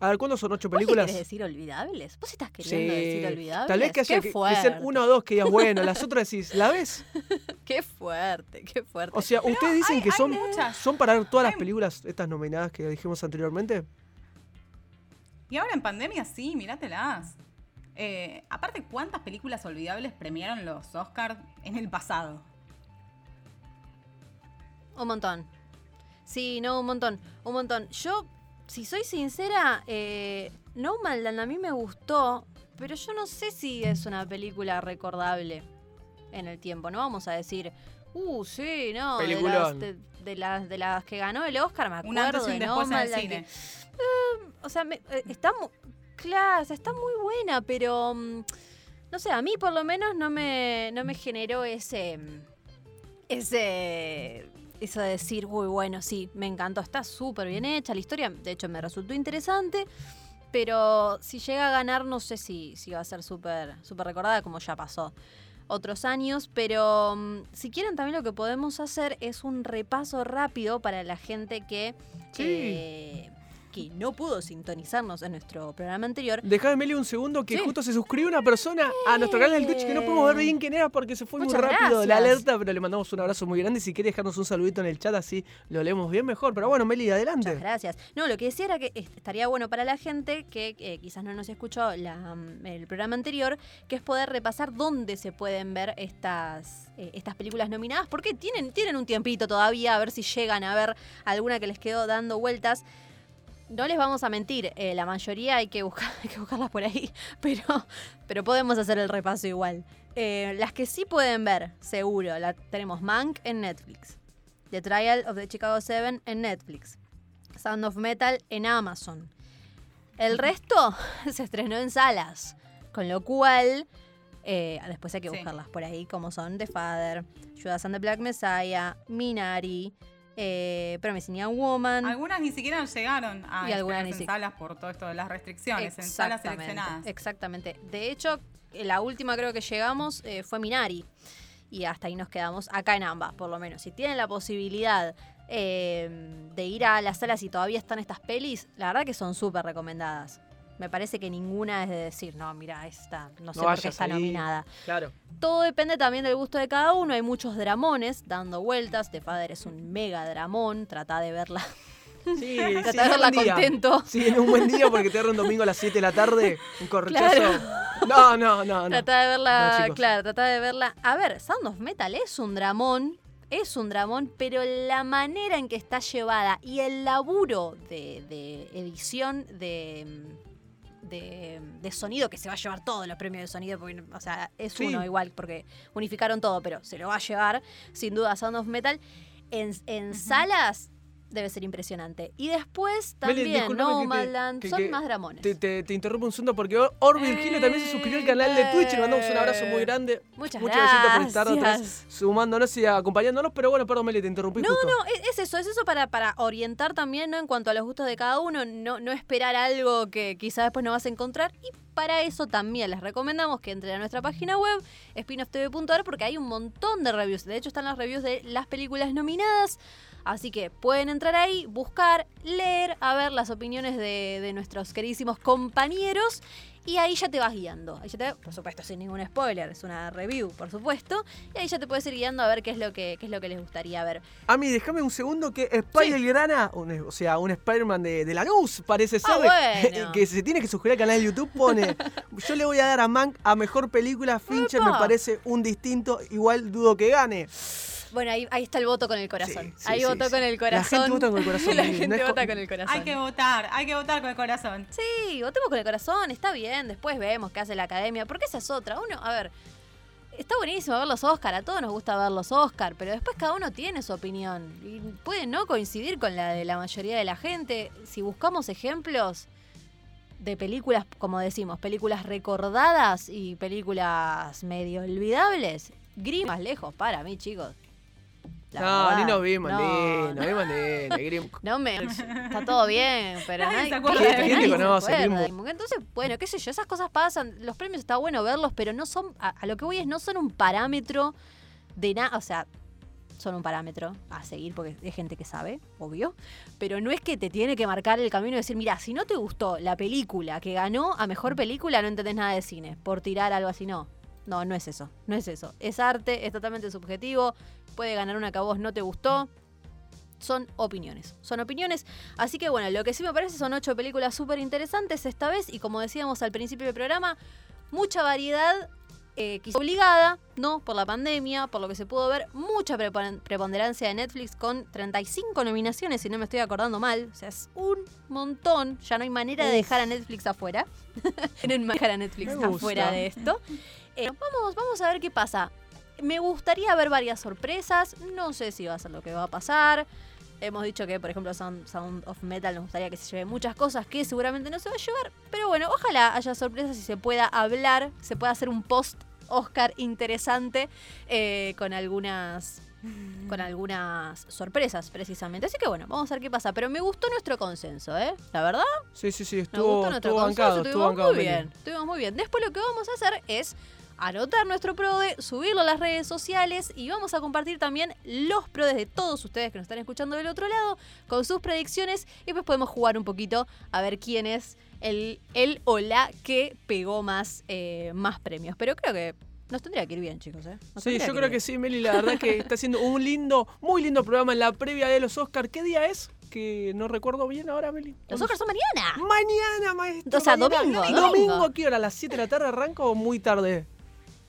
A ver, ¿cuándo son ocho ¿Vos películas? querés decir olvidables? ¿Vos estás Sí, queriendo decir olvidables? tal vez que haya que, que una o dos que digas, bueno, las otras decís, ¿la ves? Qué fuerte, qué fuerte. O sea, ¿ustedes dicen hay- que son, muchas. son para ver todas las películas, estas nominadas que dijimos anteriormente? Y ahora en pandemia sí, mírátelas. Eh, aparte, ¿cuántas películas olvidables premiaron los Oscars en el pasado? Un montón. Sí, no, un montón. Un montón. Yo, si soy sincera, eh, No Manland a mí me gustó, pero yo no sé si es una película recordable. en el tiempo. No vamos a decir, uh, sí, no, de las, de, de las, de las que ganó el Oscar, me Un antes acuerdo y un de después en el Nomadland, cine. que- Eh, o sea, me- eh, está claro, o sea, está muy buena, pero mm, no sé, a mí por lo menos no me, no me generó ese mm, ese eso de decir, uy, bueno, sí, me encantó, está súper bien hecha, la historia, de hecho, me resultó interesante, pero si llega a ganar, no sé si, si va a ser súper súper recordada, como ya pasó otros años, pero mm, si quieren también lo que podemos hacer es un repaso rápido para la gente que, Sí. eh, que no pudo sintonizarnos en nuestro programa anterior. Dejame, Meli, un segundo que Sí. justo se suscribió una persona a nuestro canal de Twitch que no podemos ver bien quién era porque se fue Muchas muy rápido la alerta, pero le mandamos un abrazo muy grande. Si quiere dejarnos un saludito en el chat, así lo leemos bien mejor. Pero bueno, Meli, Muchas adelante. gracias. No, lo que decía era que est- estaría bueno para la gente que eh, quizás no nos escuchó la, mm, el programa anterior, que es poder repasar dónde se pueden ver estas, eh, estas películas nominadas, porque tienen, tienen un tiempito todavía a ver si llegan a ver alguna que les quedó dando vueltas. No les vamos a mentir, eh, la mayoría hay que, buscar, hay que buscarlas por ahí, pero, pero podemos hacer el repaso igual. Eh, las que sí pueden ver, seguro, la, tenemos Mank en Netflix, The Trial of the Chicago Seven en Netflix, Sound of Metal en Amazon. El resto se estrenó en salas, con lo cual eh, después hay que Sí. buscarlas por ahí, como son The Father, Judas and the Black Messiah, Minari, eh, Promising Young Woman. Algunas ni siquiera llegaron a Y algunas ni en si- salas por todo esto de las restricciones, en salas seleccionadas. Exactamente. De hecho, la última creo que llegamos eh, fue Minari. Y hasta ahí nos quedamos, acá en ambas, por lo menos. Si tienen la posibilidad eh, de ir a las salas y todavía están estas pelis, la verdad que son súper recomendadas. Me parece que ninguna es de decir, no, mira, esta, no sé por qué está ahí. nominada. Claro. Todo depende también del gusto de cada uno. Hay muchos dramones dando vueltas. The Father es un mega dramón. Trata de verla, Sí, trata sí, de verla contento. Sí, en un buen día porque te agarra un domingo a las 7 de la tarde, un correchazo. Claro. No, no, no, no. Trata de verla, No, claro, trata de verla. A ver, Sound of Metal es un dramón, es un dramón, pero la manera en que está llevada y el laburo de, de edición de, de, de sonido, que se va a llevar todos los premios de sonido, porque, o sea, es Sí. uno igual, porque unificaron todo, pero se lo va a llevar, sin duda, Sound of Metal. En, en salas debe ser impresionante. Y después también, que te- Nomadland, que- son que más dramones. Te, te- te interrumpo un segundo porque Or, Virgilio también se suscribió al canal de Twitch le mandamos un abrazo muy grande. Muchas Muchas gracias por estar sumándonos y acompañándonos, pero bueno, perdón, Meli, te interrumpí No, justo. no, es, es eso, es eso para, para orientar también, ¿no? En cuanto a los gustos de cada uno, no, no esperar algo que quizás después no vas a encontrar. Y para eso también les recomendamos que entren a nuestra página web, spinofftv.ar, porque hay un montón de reviews. De hecho, están las reviews de las películas nominadas. Así que pueden entrar ahí, buscar, leer, a ver las opiniones de, de nuestros queridísimos compañeros. Y ahí ya te vas guiando. Ahí ya te- por supuesto, sin ningún spoiler, es una review, por supuesto. Y ahí ya te puedes ir guiando a ver qué es lo que, qué es lo que les gustaría ver. Ami, déjame un segundo que Spider-Grana, un- o sea, un Spider-Man de, de la luz, parece ser, Ah, bueno. que se tiene que suscribir al canal de YouTube, pone, yo le voy a dar a Mank a Mejor Película, Fincher me parece un distinto, igual dudo que gane. Bueno, ahí, ahí está el voto con el corazón. Sí, sí, ahí sí, votó sí. con el La corazón. gente vota con el corazón, La no gente vota con el corazón. Hay que votar, hay que votar con el corazón. Sí, votemos con el corazón, está bien. Después vemos qué hace la academia. Porque esa es otra. Uno, a ver, está buenísimo ver los Oscar. A todos nos gusta ver los Oscar. Pero después cada uno tiene su opinión. Y puede no coincidir con la de la mayoría de la gente. Si buscamos ejemplos de películas, como decimos, películas recordadas y películas medio olvidables, Grimm más lejos para mí, chicos. La no, verdad, ni nos vimos, no, ni no. nos vimos, ni. No me. Está todo bien, pero Nadie nadie, Nadie se conoce, acuerda. Entonces, bueno, qué sé yo, esas cosas pasan. Los premios está bueno verlos, pero no son. A, a lo que voy es, no son un parámetro de nada. O sea, son un parámetro a seguir porque hay gente que sabe, obvio. Pero no es que te tiene que marcar el camino y decir, mira, si no te gustó la película que ganó a mejor película, no entendés nada de cine. Por tirar algo así, no. No, no es eso. No es eso. Es arte, es totalmente subjetivo. Puede ganar una que a vos no te gustó son opiniones. Son opiniones. Así que bueno, lo que sí me parece son ocho películas súper interesantes esta vez. Y como decíamos al principio del programa, mucha variedad. eh, quizá obligada, ¿no? Por la pandemia, por lo que se pudo ver, mucha prepon- preponderancia de Netflix con 35 nominaciones, si no me estoy acordando mal. O sea, es un montón. Ya no hay manera de dejar a Netflix afuera. Tienen manera de dejar a Netflix Me gusta. afuera de esto. Eh, vamos, vamos a ver qué pasa. Me gustaría ver varias sorpresas. No sé si va a ser lo que va a pasar. Hemos dicho que, por ejemplo, Sound, Sound of Metal nos gustaría que se lleve muchas cosas que seguramente no se va a llevar. Pero bueno, ojalá haya sorpresas y se pueda hablar, se pueda hacer un post Oscar interesante eh, con algunas con algunas sorpresas precisamente. Así que bueno, vamos a ver qué pasa. Pero me gustó nuestro consenso, ¿eh? La verdad. Sí, sí, sí, Me estuvo, gustó nuestro estuvo consenso. bancado, estuvo bancado. muy Meli. bien. Estuvimos muy bien. Después lo que vamos a hacer es anotar nuestro PRODE, subirlo a las redes sociales y vamos a compartir también los PRODES de todos ustedes que nos están escuchando del otro lado con sus predicciones y después podemos jugar un poquito a ver quién es el, el o la que pegó más, eh, más premios. Pero creo que nos tendría que ir bien, chicos. ¿eh? Nos Sí, yo creo bien. que sí, Meli. La verdad que está haciendo un lindo, muy lindo programa en la previa de los Oscars. ¿Qué día es? Que no recuerdo bien ahora, Meli. Los Oscars son mañana. Mañana, maestro. O sea, mañana. ¿Domingo? domingo. ¿a qué hora? ¿A las 7 de la tarde arranca o muy tarde?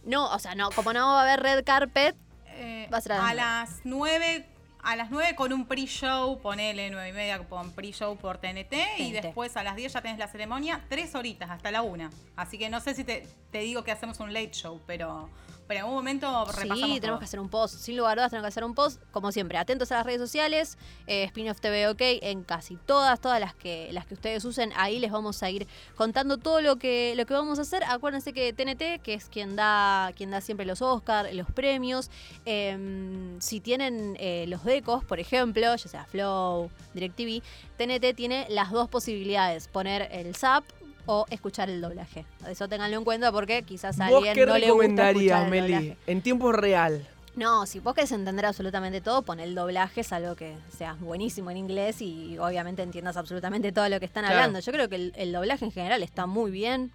No, o sea, no, como no va a haber red carpet, Eh, Va a ser a las a las 9 a las 9 con un pre-show, ponele 9 y media con pre-show por TNT, y después a las 10 ya tenés la ceremonia, tres horitas hasta la 1. Así que no sé si te, te digo que hacemos un late show, pero, pero en algún momento repasamos Sí, tenemos todo. que hacer un post. Sin lugar a dudas, tenemos que hacer un post. Como siempre, atentos a las redes sociales. Eh, Spin-off TV OK en casi todas, todas las que, las que ustedes usen. Ahí les vamos a ir contando todo lo que, lo que vamos a hacer. Acuérdense que TNT, que es quien da, quien da siempre los Oscars, los premios. eh, si tienen eh, los decos, por ejemplo, ya sea Flow, DirecTV, TNT tiene las dos posibilidades. Poner el zap o escuchar el doblaje. Eso tenganlo en cuenta porque quizás a ¿Vos alguien qué no le gusta escuchar recomendarías, el Meli? doblaje. En tiempo real. No, si vos querés entender absolutamente todo, pon el doblaje, es algo que sea buenísimo en inglés y obviamente entiendas absolutamente todo lo que están Claro. hablando. Yo creo que el, el doblaje en general está muy bien.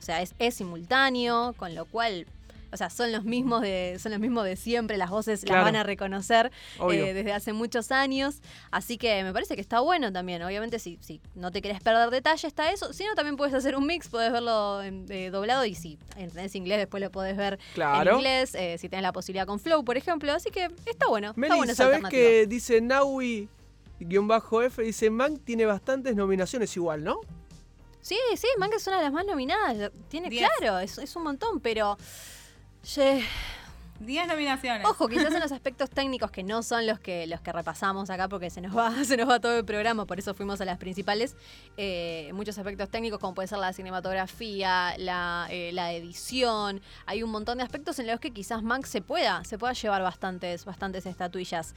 O sea, es, es simultáneo, con lo cual, o sea, son los mismos de, son los mismos de siempre, las voces Claro. las van a reconocer eh, desde hace muchos años. Así que me parece que está bueno también. Obviamente, si, si no te querés perder detalle, está eso. Si no, también puedes hacer un mix, podés verlo en- eh, doblado y si entendés inglés, después lo podés ver en inglés, eh, si tenés la posibilidad con Flow, por ejemplo. Así que está bueno. está Meli, bueno ¿sabés alternativa. que dice Naui guion bajo F? Dice, Man tiene bastantes nominaciones igual, ¿no? Sí, sí, Manga es una de las más nominadas. Tiene, Diez. claro, es, es un montón, pero. Ye- 10 nominaciones. Ojo, quizás en los aspectos técnicos que no son los que los que repasamos acá porque se nos va, se nos va todo el programa, por eso fuimos a las principales. eh, muchos aspectos técnicos, como puede ser la cinematografía, la, eh, la edición. Hay un montón de aspectos en los que quizás Mank se pueda, se pueda llevar bastantes, bastantes estatuillas.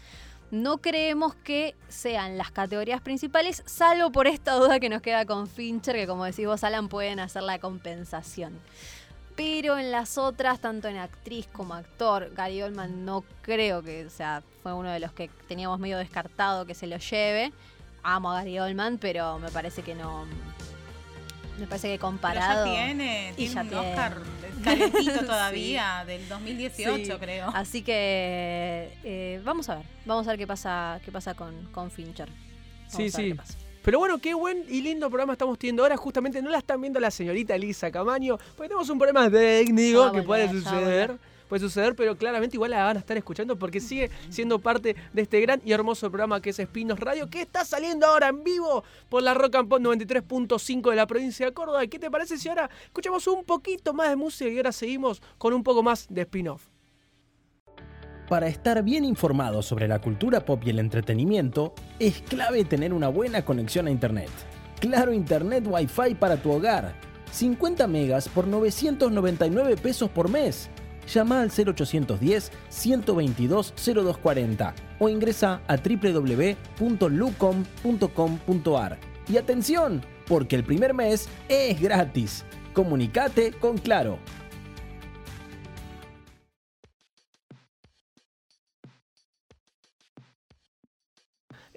No creemos que sean las categorías principales, salvo por esta duda que nos queda con Fincher, que como decís vos, Alan, pueden hacer la compensación. Pero en las otras, tanto en actriz como actor, Gary Oldman no creo que, o sea, fue uno de los que teníamos medio descartado que se lo lleve. Amo a Gary Oldman, pero me parece que no. Me parece que Pero comparado. ya tiene, y tiene ya un tiene. Oscar calentito todavía, del 2018 Sí. creo. Así que eh, vamos a ver, vamos a ver qué pasa, qué pasa con, con Fincher. Vamos Sí, a ver sí. Pero bueno, qué buen y lindo programa estamos teniendo ahora. Justamente no la están viendo la señorita Elisa Camaño, porque tenemos un problema técnico que puede suceder. Puede suceder, pero claramente igual la van a estar escuchando porque sigue siendo parte de este gran y hermoso programa que es Espinos Radio, que está saliendo ahora en vivo por la Rock and Pop 93.5 de la provincia de Córdoba. ¿Y qué te parece si ahora escuchamos un poquito más de música y ahora seguimos con un poco más de spin-off? Para estar bien informado sobre la cultura pop y el entretenimiento, es clave tener una buena conexión a Internet. Claro Internet Wi-Fi para tu hogar. 50 megas por 999 pesos por mes. Llama al 0810-122-0240 o ingresa a www.lucom.com.ar. Y atención, porque el primer mes es gratis. Comunicate con Claro.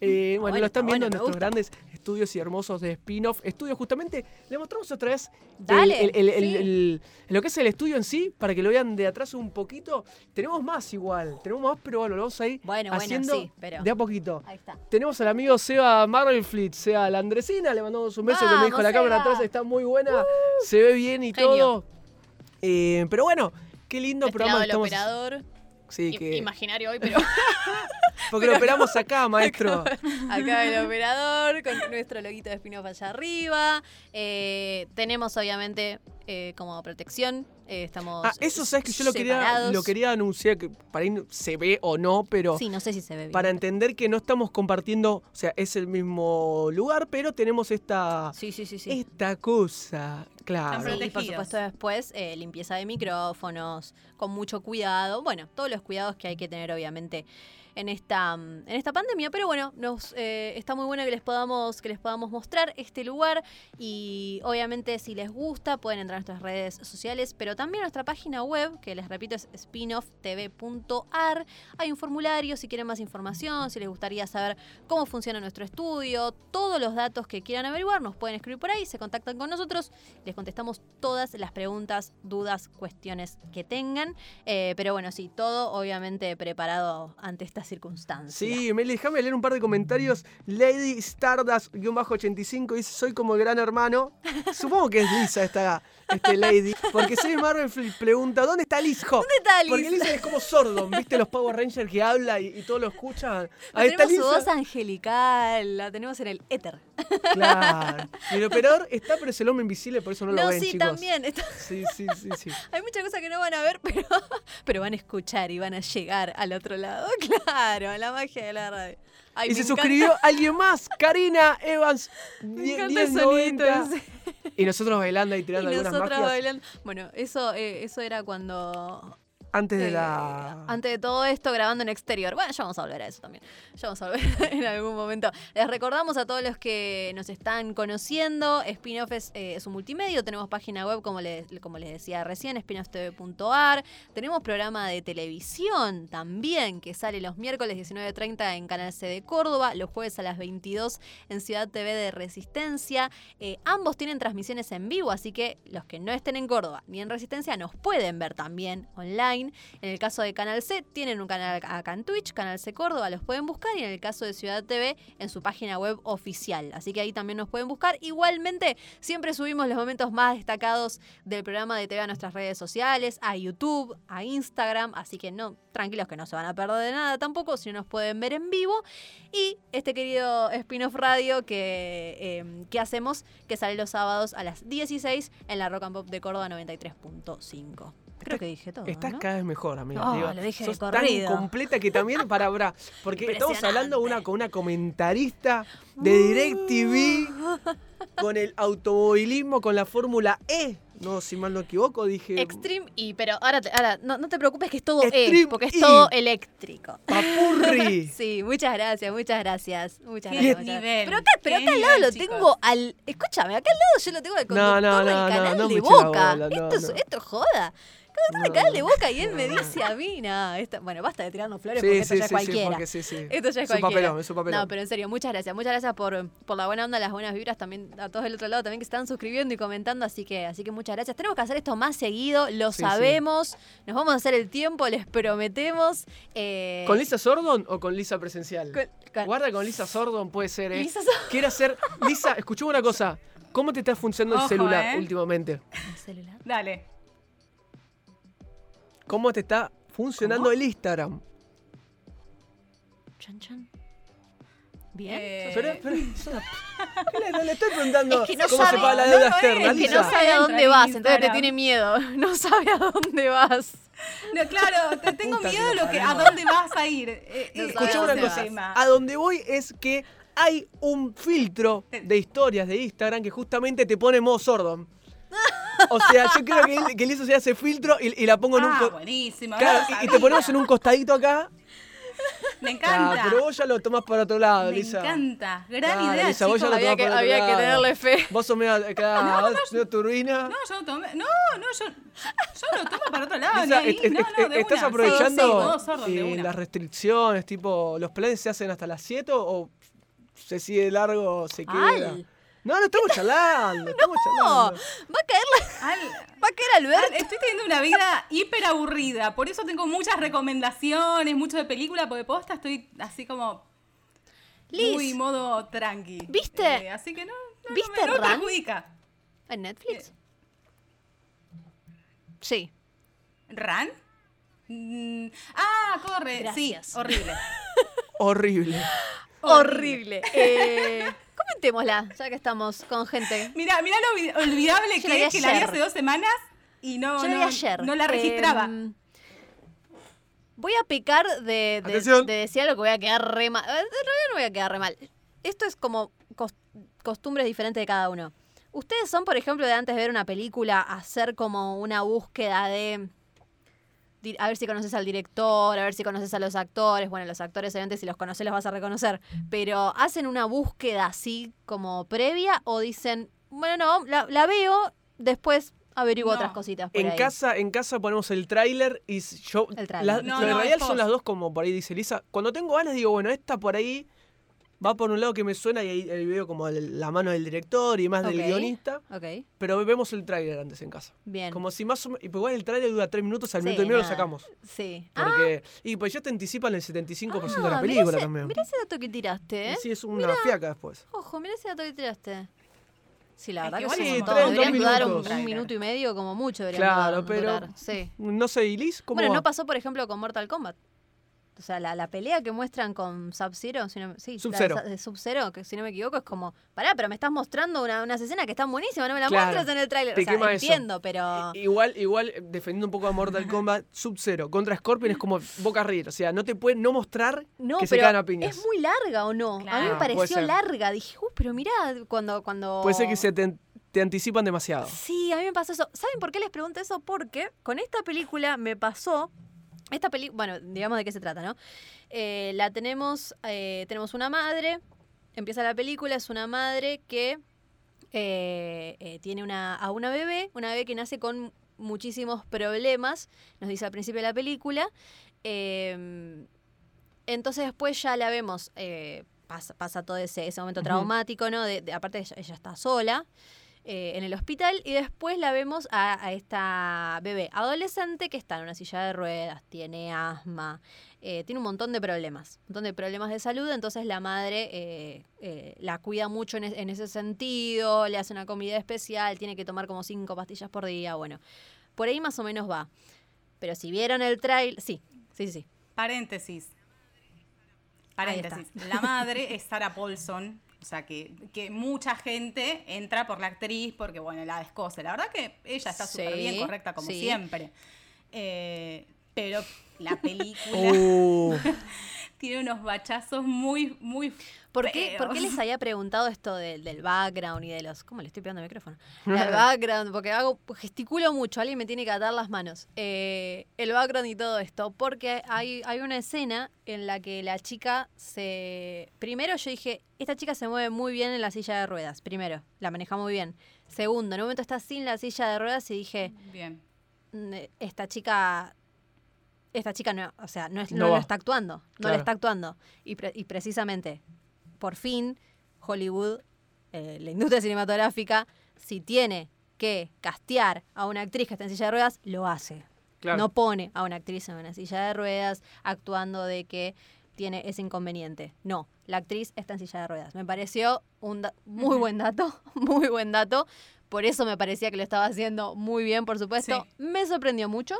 Eh, bueno, bueno, lo están está viendo bueno, en nuestros gusta. grandes estudios y hermosos de spin-off. Estudios, justamente, le mostramos otra vez el- Dale, el- el- el- sí. el- lo que es el estudio en sí, para que lo vean de atrás un poquito. Tenemos más igual, tenemos más, pero bueno, lo vamos a ir Bueno, bueno, haciendo sí, pero- de a poquito. Ahí está. Tenemos al amigo Seba Marvelfleet, sea la Andresina, le mandamos un beso que me dijo la cámara Seba. Uh. atrás, está muy buena, se ve bien y Genio. todo. Eh, pero bueno, qué lindo este programa el estamos. operador. Sí, i- que Imaginario hoy, pero. Porque lo operamos acá, maestro. Acá el operador, con nuestro loguito de spin-off allá arriba. Eh, tenemos, obviamente, eh, como protección. eh, estamos. Ah, eso sabes que yo lo quería, lo quería anunciar, que para no- se ve o no, pero Sí, no sé si se ve bien. para entender que no estamos compartiendo, o sea, es el mismo lugar, pero tenemos esta, Sí, sí, sí, sí. esta cosa, claro. Sí, y por supuesto después eh, limpieza de micrófonos, con mucho cuidado. Bueno, todos los cuidados que hay que tener obviamente en esta, mm, en esta pandemia. Pero bueno, nos eh, está muy bueno que les podamos, que les podamos mostrar este lugar. Y obviamente si les gusta, pueden entrar a nuestras redes sociales, pero también a nuestra página web, que les repito es spinofftv.ar. Hay un formulario si quieren más información, si les gustaría saber cómo funciona nuestro estudio, todos los datos que quieran averiguar, nos pueden escribir por ahí, se contactan con nosotros, les contestamos todas las preguntas, dudas, cuestiones que tengan. Eh, pero bueno, sí, todo obviamente preparado ante esta circunstancia. Sí, Meli, déjame leer un par de comentarios. Lady Stardust-85 dice, soy como el gran hermano. Supongo que es Lisa esta este Lady. Porque Save Marvel pregunta, ¿dónde está Liz? Jo, ¿Dónde está Liz? Porque Lisa es como Sordon, ¿viste los Power Rangers que habla y, y todos lo escuchan? Ahí está tenemos su voz Lisa. angelical, la tenemos en el éter. Claro. Y el operador está, pero es el hombre invisible, por eso no lo No, ven, sí, chicos. también. está- Sí, sí, sí, sí. Hay muchas cosas que no van a ver, pero, pero van a escuchar y van a llegar al otro lado. Claro, la magia de la radio. Ay, y se encanta- suscribió alguien más, Karina Evans. Me encanta el 1090. sonido, Y nosotros bailando y Y tirando algunas nosotros magias bailando. Bueno, eso, eh, eso era cuando. Antes de la... Antes de todo esto, grabando en exterior. Bueno, ya vamos a volver a eso también. Ya vamos a volver en algún momento. Les recordamos a todos los que nos están conociendo. Spinoff es, eh, es un multimedio. Tenemos página web, como les, como les decía recién, spinofftv.ar. Tenemos programa de televisión también, que sale los miércoles 19.30 en Canal C de Córdoba, los jueves a las 22 en Ciudad TV de Resistencia. Eh, ambos tienen transmisiones en vivo, así que los que no estén en Córdoba ni en Resistencia nos pueden ver también online. En el caso de Canal C, tienen un canal acá en Twitch, Canal C Córdoba, los pueden buscar. Y en el caso de Ciudad TV, en su página web oficial. Así que ahí también nos pueden buscar. Igualmente, siempre subimos los momentos más destacados del programa de TV a nuestras redes sociales, a YouTube, a Instagram. Así que no, tranquilos que no se van a perder de nada tampoco, si nos pueden ver en vivo. Y este querido spin-off radio que, eh, que hacemos, que sale los sábados a las 16 en la Rock and Pop de Córdoba 93.5. Creo que dije todo. Estás ¿no? cada vez mejor, amiga. Oh, digo. lo dije Sos tan completa que también para porque estamos hablando una, con una comentarista de DirecTV con el automovilismo con la Fórmula E. No, si mal no equivoco, dije Extreme E, pero ahora, te- ahora no, no te preocupes que es todo Extreme E, porque es E. todo eléctrico. papurri. Sí, muchas gracias, muchas gracias. Muchas Qué gracias. muchas gracias. nivel, Pero acá, pero qué acá al lado nivel, lo chicos. tengo al. Escúchame, acá al lado yo lo tengo al No, conductor no, no, del no, canal de boca. bola, no, esto, es, no. esto es joda. No, canal de boca y él me No. dice a mí, no, bueno, basta de tirarnos flores Sí, porque esto sí, ya es cualquiera. sí, sí. Esto ya es Es un cualquiera. papelón, es un papelón. No, pero en serio, muchas gracias. Muchas gracias por, por la buena onda, las buenas vibras también a todos del otro lado también que están suscribiendo y comentando, así que así que muchas gracias. Tenemos que hacer esto más seguido, lo Sí, sí. sabemos. Nos vamos a hacer el tiempo, les prometemos. Eh, ¿Con Lisa Sordon o con Lisa presencial? con- con- Guarda con Lisa Sordon, puede ser, ¿eh? Lisa Sordon. Quiere hacer. Lisa, escuchame una cosa. ¿Cómo te está funcionando el celular ¿eh? últimamente? ¿El celular? Dale. ¿Cómo te está funcionando ¿Cómo? el Instagram? Chan, chan. Bien. Eh, Pero, pero, le, estoy preguntando Es que no cómo sabe- se paga la deuda externa, es, que no sabe a dónde Entra vas, en entonces te tiene miedo. No sabe a dónde vas. No, claro, te tengo Puta miedo de lo que, a dónde vas a ir. Eh, No eh, ese una dónde cosa. A donde voy es que hay un filtro de historias de Instagram que justamente te pone modo Sordon. O sea, yo creo que, él- que Lisa se hace filtro y, y la pongo en un. Ah, co- buenísimo. Claro, no lo y, y te ponemos en un costadito acá. Me encanta. pero vos ya lo tomás para otro lado, Me Lisa. encanta. Gran idea, Lisa, vos ya lo Había que, para otro había que lado. tenerle fe. Vos sos medio, medio turbina. No, yo no tomé. No, no, yo, yo lo tomo para otro lado. Lisa, ni ahí. est- est- no, no, de ¿Estás una. aprovechando Sí, sí, modo sordo, de eh, una. las restricciones? Tipo, ¿los planes se hacen hasta las 7 o se sigue largo, se queda? Al. No, no estamos charlando, estamos No, charlando. va a caer, la- Al- va a caer Alberto. Al- estoy teniendo una vida hiper aburrida. Por eso tengo muchas recomendaciones, mucho de película, porque posta estoy así como Liz, muy modo tranqui. ¿Viste? Eh, así que no, no, ¿Viste no me, no perjudica. ¿En Netflix? Eh. Sí. ¿Ran? Mm, ah, corre. Gracias. Sí, horrible. Horrible. Horrible. Eh, comentémosla, ya que estamos con gente. Mira, mira lo olvi- olvidable la que vi es que la vi hace dos semanas y no, Yo la vi no, ayer. no la registraba. Eh, voy a pecar de, de, de decir algo que voy a quedar re mal. En realidad no voy a quedar re mal. Esto es como cos- costumbres diferentes de cada uno. Ustedes son, por ejemplo, de antes de ver una película, hacer como una búsqueda de. A ver si conoces al director, a ver si conoces a los actores. Bueno, los actores, obviamente, si los conoces, los vas a reconocer. Pero, ¿hacen una búsqueda así como previa o dicen, bueno, no, la, la veo, después averiguo No. otras cositas? Por En ahí"? casa, en casa ponemos el tráiler y yo. El tráiler. la- No, no, radial es son las dos como por ahí dice Lisa. Cuando tengo ganas digo, bueno, esta por ahí va por un lado que me suena y ahí, ahí veo como el- la mano del director y más del guionista. Ok, Pero vemos el tráiler antes en casa. bien. Como si más o menos. Y pues igual el tráiler dura tres minutos, al Sí, minuto y medio lo sacamos. Sí. Porque. Y pues ya te anticipan el 75% de la Ah, película mirá ese, también. mirá ese dato que tiraste, ¿eh? sí, es una fiaca después. Ojo, mirá ese dato que tiraste. Sí, la Es verdad que que, igual sí, es Deberían durar un, un minuto y medio como mucho. deberían Claro, durar- pero- durar, Sí. No sé, ¿y Liz? ¿Cómo Bueno, va? no pasó, por ejemplo, con Mortal Kombat. O sea, la, la pelea que muestran con Sub-Zero, si no, sí, la Sub-Zero. que si no me equivoco, es como, pará, pero me estás mostrando una, unas escenas que están buenísimas, no me las Claro. muestras en el tráiler. Te O sea, quema eso. entiendo, pero... Igual, igual, eh, defendiendo un poco a Mortal Kombat, Sub-Zero contra Scorpion es como Boca River. O sea, no te pueden no mostrar No, que se cagan a piñas. es muy larga o no. A mí me pareció larga. Dije, uy, pero mirá, cuando, cuando... Puede ser que se te, te anticipan demasiado. Sí, a mí me pasó eso. ¿Saben por qué les pregunto eso? Porque con esta película me pasó. Esta película, bueno, digamos de qué se trata, ¿no? Eh, la tenemos, eh, tenemos una madre. Empieza la película, es una madre que eh, tiene una, a una bebé, una bebé que nace con muchísimos problemas, nos dice al principio de la película. Entonces después ya la vemos, pasa, pasa todo ese, ese momento traumático, ¿no? De, de- aparte ella, ella está sola eh, en el hospital y después la vemos a, a esta bebé adolescente que está en una silla de ruedas, tiene asma, eh, tiene un montón de problemas, un montón de problemas de salud, entonces la madre eh, eh, la cuida mucho en, es- en ese sentido, le hace una comida especial, tiene que tomar como cinco pastillas por día, bueno, por ahí más o menos va. Pero si vieron el trail, sí, sí, sí. Paréntesis. Paréntesis. La madre es Sarah Paulson. O sea, que, que mucha gente entra por la actriz porque, bueno, la descoce. La verdad que ella está súper bien, correcta como sí. siempre. Eh, pero la película Uh, tiene unos bachazos muy, muy ¿Por qué, por qué les había preguntado esto del, del background y de los... ¿Cómo le estoy pegando el micrófono? El background, porque hago, gesticulo mucho, alguien me tiene que atar las manos. Eh, el background y todo esto, porque hay, hay una escena en la que la chica se... Primero yo dije, esta chica se mueve muy bien en la silla de ruedas, primero, la maneja muy bien. Segundo, en un momento está sin la silla de ruedas y dije, Bien. "Mm, esta chica esta chica no, o sea, no, es- No está actuando, no Claro. lo está actuando. Y, pre- y precisamente, por fin, Hollywood, eh, la industria cinematográfica, si tiene que castear a una actriz que está en silla de ruedas, lo hace. claro. No pone a una actriz en una silla de ruedas actuando de que tiene ese inconveniente. No, la actriz está en silla de ruedas. Me pareció un muy buen dato, muy buen dato. Por eso me parecía que lo estaba haciendo muy bien, por supuesto. Me sorprendió mucho,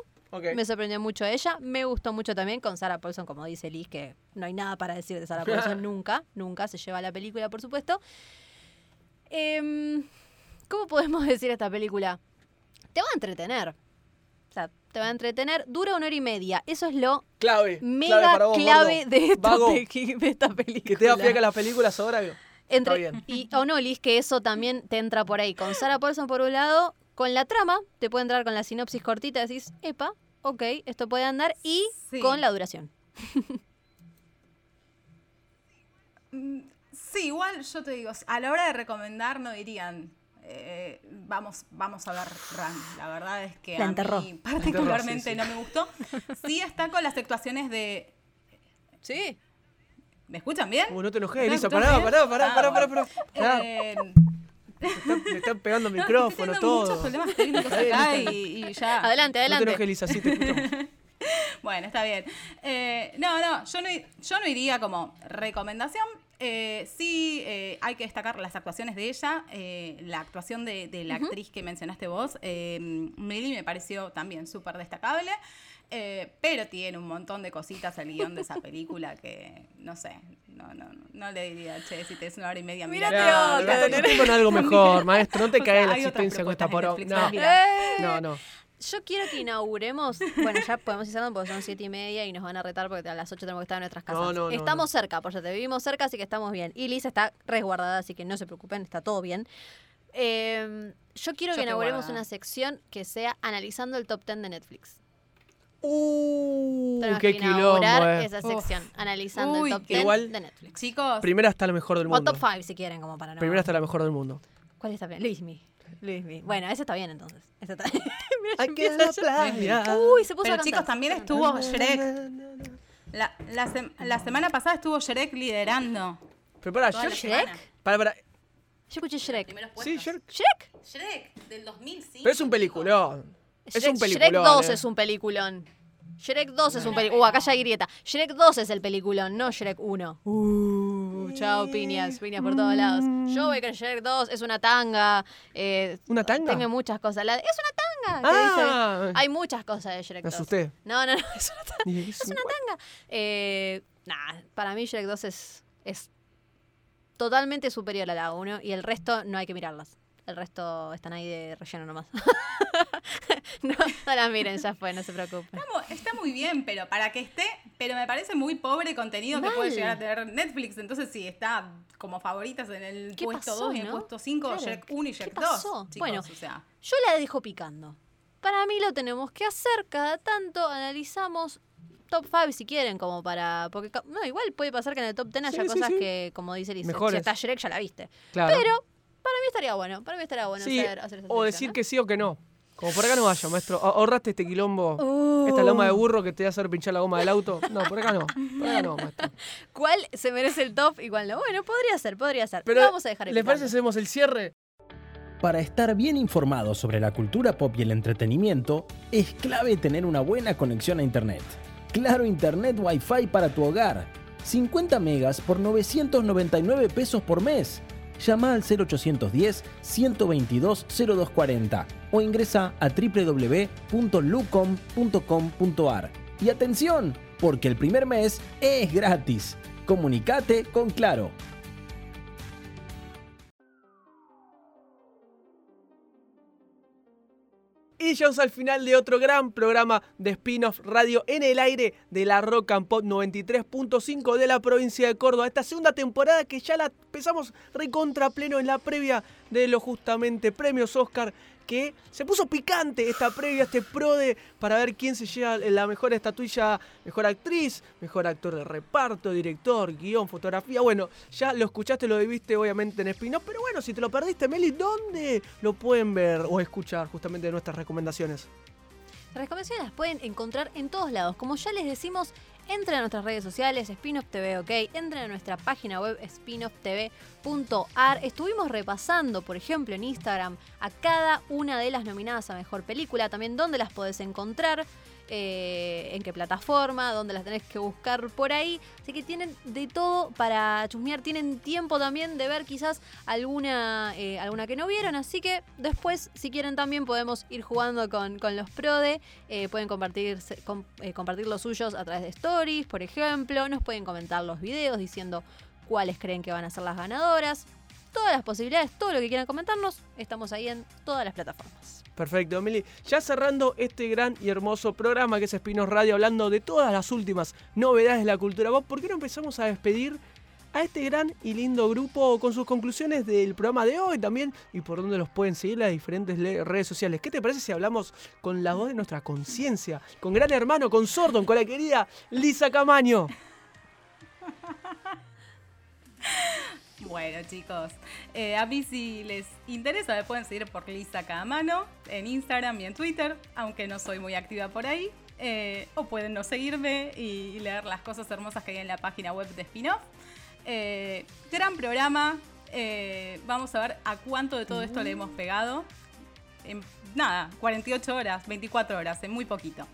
Me sorprendió mucho ella. Me gustó mucho también con Sarah Paulson, como dice Liz, que no hay nada para decir de Sarah Paulson nunca. Nunca se lleva la película, por supuesto. Em, ¿Cómo podemos decir esta película? Te va a entretener. O sea, te va a entretener. Dura una hora y media. Eso es lo Clave. mega clave para vos, clave gordo. de esta, de película. Que te da fiaca las películas ahora. Entre, bien. Y o no, Liz, que eso también te entra por ahí. Con Sarah Paulson por un lado, con la trama, te puede entrar con la sinopsis cortita, decís, epa, ok, esto puede andar, y Sí. con la duración. Mm, Sí, igual yo te digo, a la hora de recomendar no dirían, eh, vamos, vamos a ver Run. La verdad es que La a enterró. mí particularmente enterró, sí, no me gustó. Sí está con las actuaciones de... Sí. ¿Me escuchan bien? Uh, no te enojes, ¿Me Elisa. Pará, pará, pará, Ah, pará, pará, bueno. pará. Le están- pegando el micrófono, muchos todo. problemas técnicos acá y, y ya... Adelante, No te adelante. enojes, Elisa, sí te escuchamos. Bueno, está bien. Eh, no, no, yo no, yo no iría como recomendación. Eh, sí, eh, hay que destacar las actuaciones de ella. eh, la actuación de, de la actriz que mencionaste vos, eh, Millie, me pareció también súper destacable. Eh, pero tiene un montón de cositas el guion de esa película que, no sé, no, no, no, no le diría, che, si te es una hora y media, Mírate mira. otra. Claro, con algo mejor, maestro. No te caes en la existencia con esta poro. No, no, no. Yo quiero que inauguremos. Bueno, ya podemos ir cerrando porque son siete y media y nos van a retar porque a las 8 tenemos que estar en nuestras casas. No, no, no, estamos cerca, por te vivimos cerca, así que estamos bien. Y Lisa está resguardada, así que no se preocupen, está todo bien. Eh, yo quiero Yo que inauguremos guardada. una sección que sea analizando el top 10 de Netflix. Uh, Tenemos qué que quilombo, inaugurar eh. esa Uf. sección, analizando Uy, el top qué 10 igual- de Netflix. Chicos, Primera está la mejor del O mundo. top 5 si quieren, como para no. Primera está la mejor del mundo. ¿Cuál está bien? Luismi. Luismi. Bueno, ese está bien entonces. Ese está bien. Mira, la ya. playa. Uy, se puso pero a chicos, también estuvo Shrek. La, la, sem- la semana pasada estuvo Shrek liderando. Pero para, Shrek. Shrek? Para, para. Yo escuché Shrek. Sí. Shrek. ¿Shrek? Shrek, del 2005. Pero es un peliculón. Es Shrek, un peliculón. Shrek 2 eh. es un peliculón. Shrek 2 es un peliculón. Uh, acá ya hay grieta. Shrek 2 es el peliculón, no Shrek 1. Uh, chao, piñas, piñas por todos lados. Yo voy con Shrek 2, es una tanga. eh, ¿Una tanga? Tiene muchas cosas. La- es una tanga. Ah. dice- hay muchas cosas de Shrek Me 2. asusté. No, no, no, es una tanga. Es una tanga. Eh, nah, para mí Shrek 2 es, es totalmente superior a la 1 y el resto no hay que mirarlas. El resto están ahí de relleno nomás. no, no las miren, ya fue, no se preocupen. Está Está muy bien, pero para que esté, pero me parece muy pobre contenido que puede llegar a tener Netflix. Entonces, sí, está como favoritas en el ¿Qué puesto pasó, 2 y en el puesto 5, Claro. Shrek 1 y ¿Qué Shrek pasó? 2. Chicos, Bueno. o sea, Yo la dejo picando. Para mí lo tenemos que hacer cada tanto, analizamos top 5 si quieren, como para... Porque no, igual puede pasar que en el top 10 haya Sí, cosas sí. que, como dice Lisa, si está Shrek ya la viste. Claro. Pero para mí estaría bueno, para mí estaría bueno Sí, hacer, hacer esa o decir ¿no? que sí o que no. Como por acá no vaya, maestro. Ah- Ahorraste este quilombo. Uh. Esta loma de burro que te va a hacer pinchar la goma del auto. No, por acá no. Por acá no, maestro. ¿Cuál se merece el top y cuál no? Bueno, podría ser, podría ser. Pero, vamos a dejar ¿Les parece si hacemos el cierre? Para estar bien informado sobre la cultura pop y el entretenimiento, es clave tener una buena conexión a Internet. Claro Internet Wi-Fi para tu hogar. 50 megas por 999 pesos por mes. Llama al 0810-122-0240 o ingresa a www.lucom.com.ar. Y atención, porque el primer mes es gratis. Comunicate con Claro. Y llegamos al final de otro gran programa de spin-off radio en el aire de la Rock and Pop 93.5 de la provincia de Córdoba. Esta segunda temporada que ya la empezamos recontra pleno en la previa de los justamente premios Oscar. Que se puso picante esta previa, este prode, para ver quién se lleva la mejor estatuilla, mejor actriz, mejor actor de reparto, director, guion, fotografía. Bueno, ya lo escuchaste, lo viste obviamente en spin-off, pero bueno, si te lo perdiste, Meli, ¿dónde lo pueden ver o escuchar justamente de nuestras recomendaciones? Las recomendaciones las pueden encontrar en todos lados. Como ya les decimos, entren a nuestras redes sociales, Spinoff TV, ok. Entren a nuestra página web spinofftv.ar. Estuvimos repasando, por ejemplo, en Instagram a cada una de las nominadas a Mejor Película. También dónde las podés encontrar, eh, en qué plataforma, dónde las tenés que buscar por ahí. Así que tienen de todo para chusmear. Tienen tiempo también de ver quizás alguna, eh, alguna que no vieron. Así que después, si quieren, también podemos ir jugando con, con los PRODE. Eh, pueden compartir, com- eh, compartir los suyos a través de stories, por ejemplo. Nos pueden comentar los videos diciendo cuáles creen que van a ser las ganadoras. Todas las posibilidades, todo lo que quieran comentarnos, estamos ahí en todas las plataformas. Perfecto, Emily. Ya cerrando este gran y hermoso programa que es Espinos Radio, hablando de todas las últimas novedades de la cultura ¿por qué no empezamos a despedir a este gran y lindo grupo con sus conclusiones del programa de hoy también y por dónde los pueden seguir las diferentes redes sociales? ¿Qué te parece si hablamos con la voz de nuestra conciencia, con Gran Hermano, con Sordon, con la querida Lisa Camaño? Bueno, chicos, eh, a mí si les interesa me pueden seguir por Lisa Camano en Instagram y en Twitter, aunque no soy muy activa por ahí. eh, o pueden no seguirme y leer las cosas hermosas que hay en la página web de Spinoff. Eh, gran programa. eh, vamos a ver a cuánto de todo esto le hemos pegado. En nada, 48 horas, 24 horas, en muy poquito.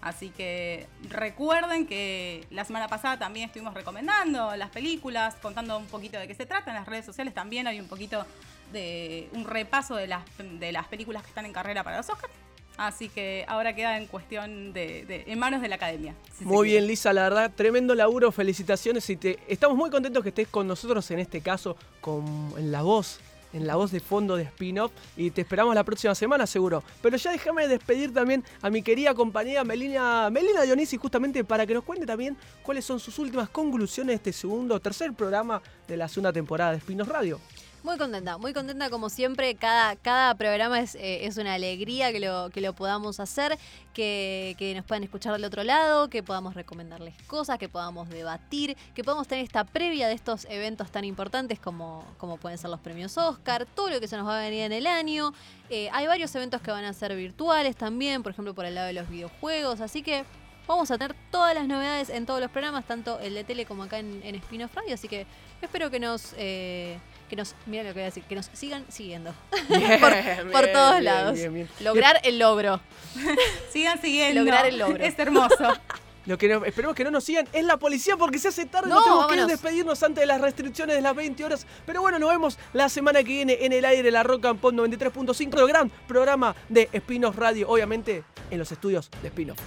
Así que recuerden que la semana pasada también estuvimos recomendando las películas, contando un poquito de qué se trata. En las redes sociales también hay un poquito de un repaso de las, de las películas que están en carrera para los Oscars. Así que ahora queda en cuestión de, en manos de la academia. muy bien, Lisa, la verdad, tremendo laburo, felicitaciones y te, estamos muy contentos que estés con nosotros en este caso, con en la voz en la voz de fondo de spin-off y te esperamos la próxima semana seguro. Pero ya déjame despedir también a mi querida compañera Melina, Melina Dionisi justamente para que nos cuente también cuáles son sus últimas conclusiones de este segundo o tercer programa de la segunda temporada de Spin-off Radio. Muy contenta, muy contenta como siempre. Cada, cada programa es, eh, es una alegría que lo, que lo podamos hacer, que, que, nos puedan escuchar del otro lado, que podamos recomendarles cosas, que podamos debatir, que podamos tener esta previa de estos eventos tan importantes como, como pueden ser los premios Oscar, todo lo que se nos va a venir en el año. Eh, hay varios eventos que van a ser virtuales también, por ejemplo por el lado de los videojuegos, así que vamos a tener todas las novedades en todos los programas, tanto el de tele como acá en, en Spin-off así que espero que nos... Eh, que nos, mira lo que voy a decir, que nos sigan siguiendo. por, todos lados. Lograr el logro. sigan siguiendo. Lograr el logro. Es hermoso. Lo que esperemos que no nos sigan es la policía porque se hace tarde. No, tenemos que despedirnos antes de las restricciones de las 20 horas. Pero bueno, nos vemos la semana que viene en el aire la Rock and Pop 93.5. Gran programa de Espinos Radio, obviamente en los estudios de Spinoff.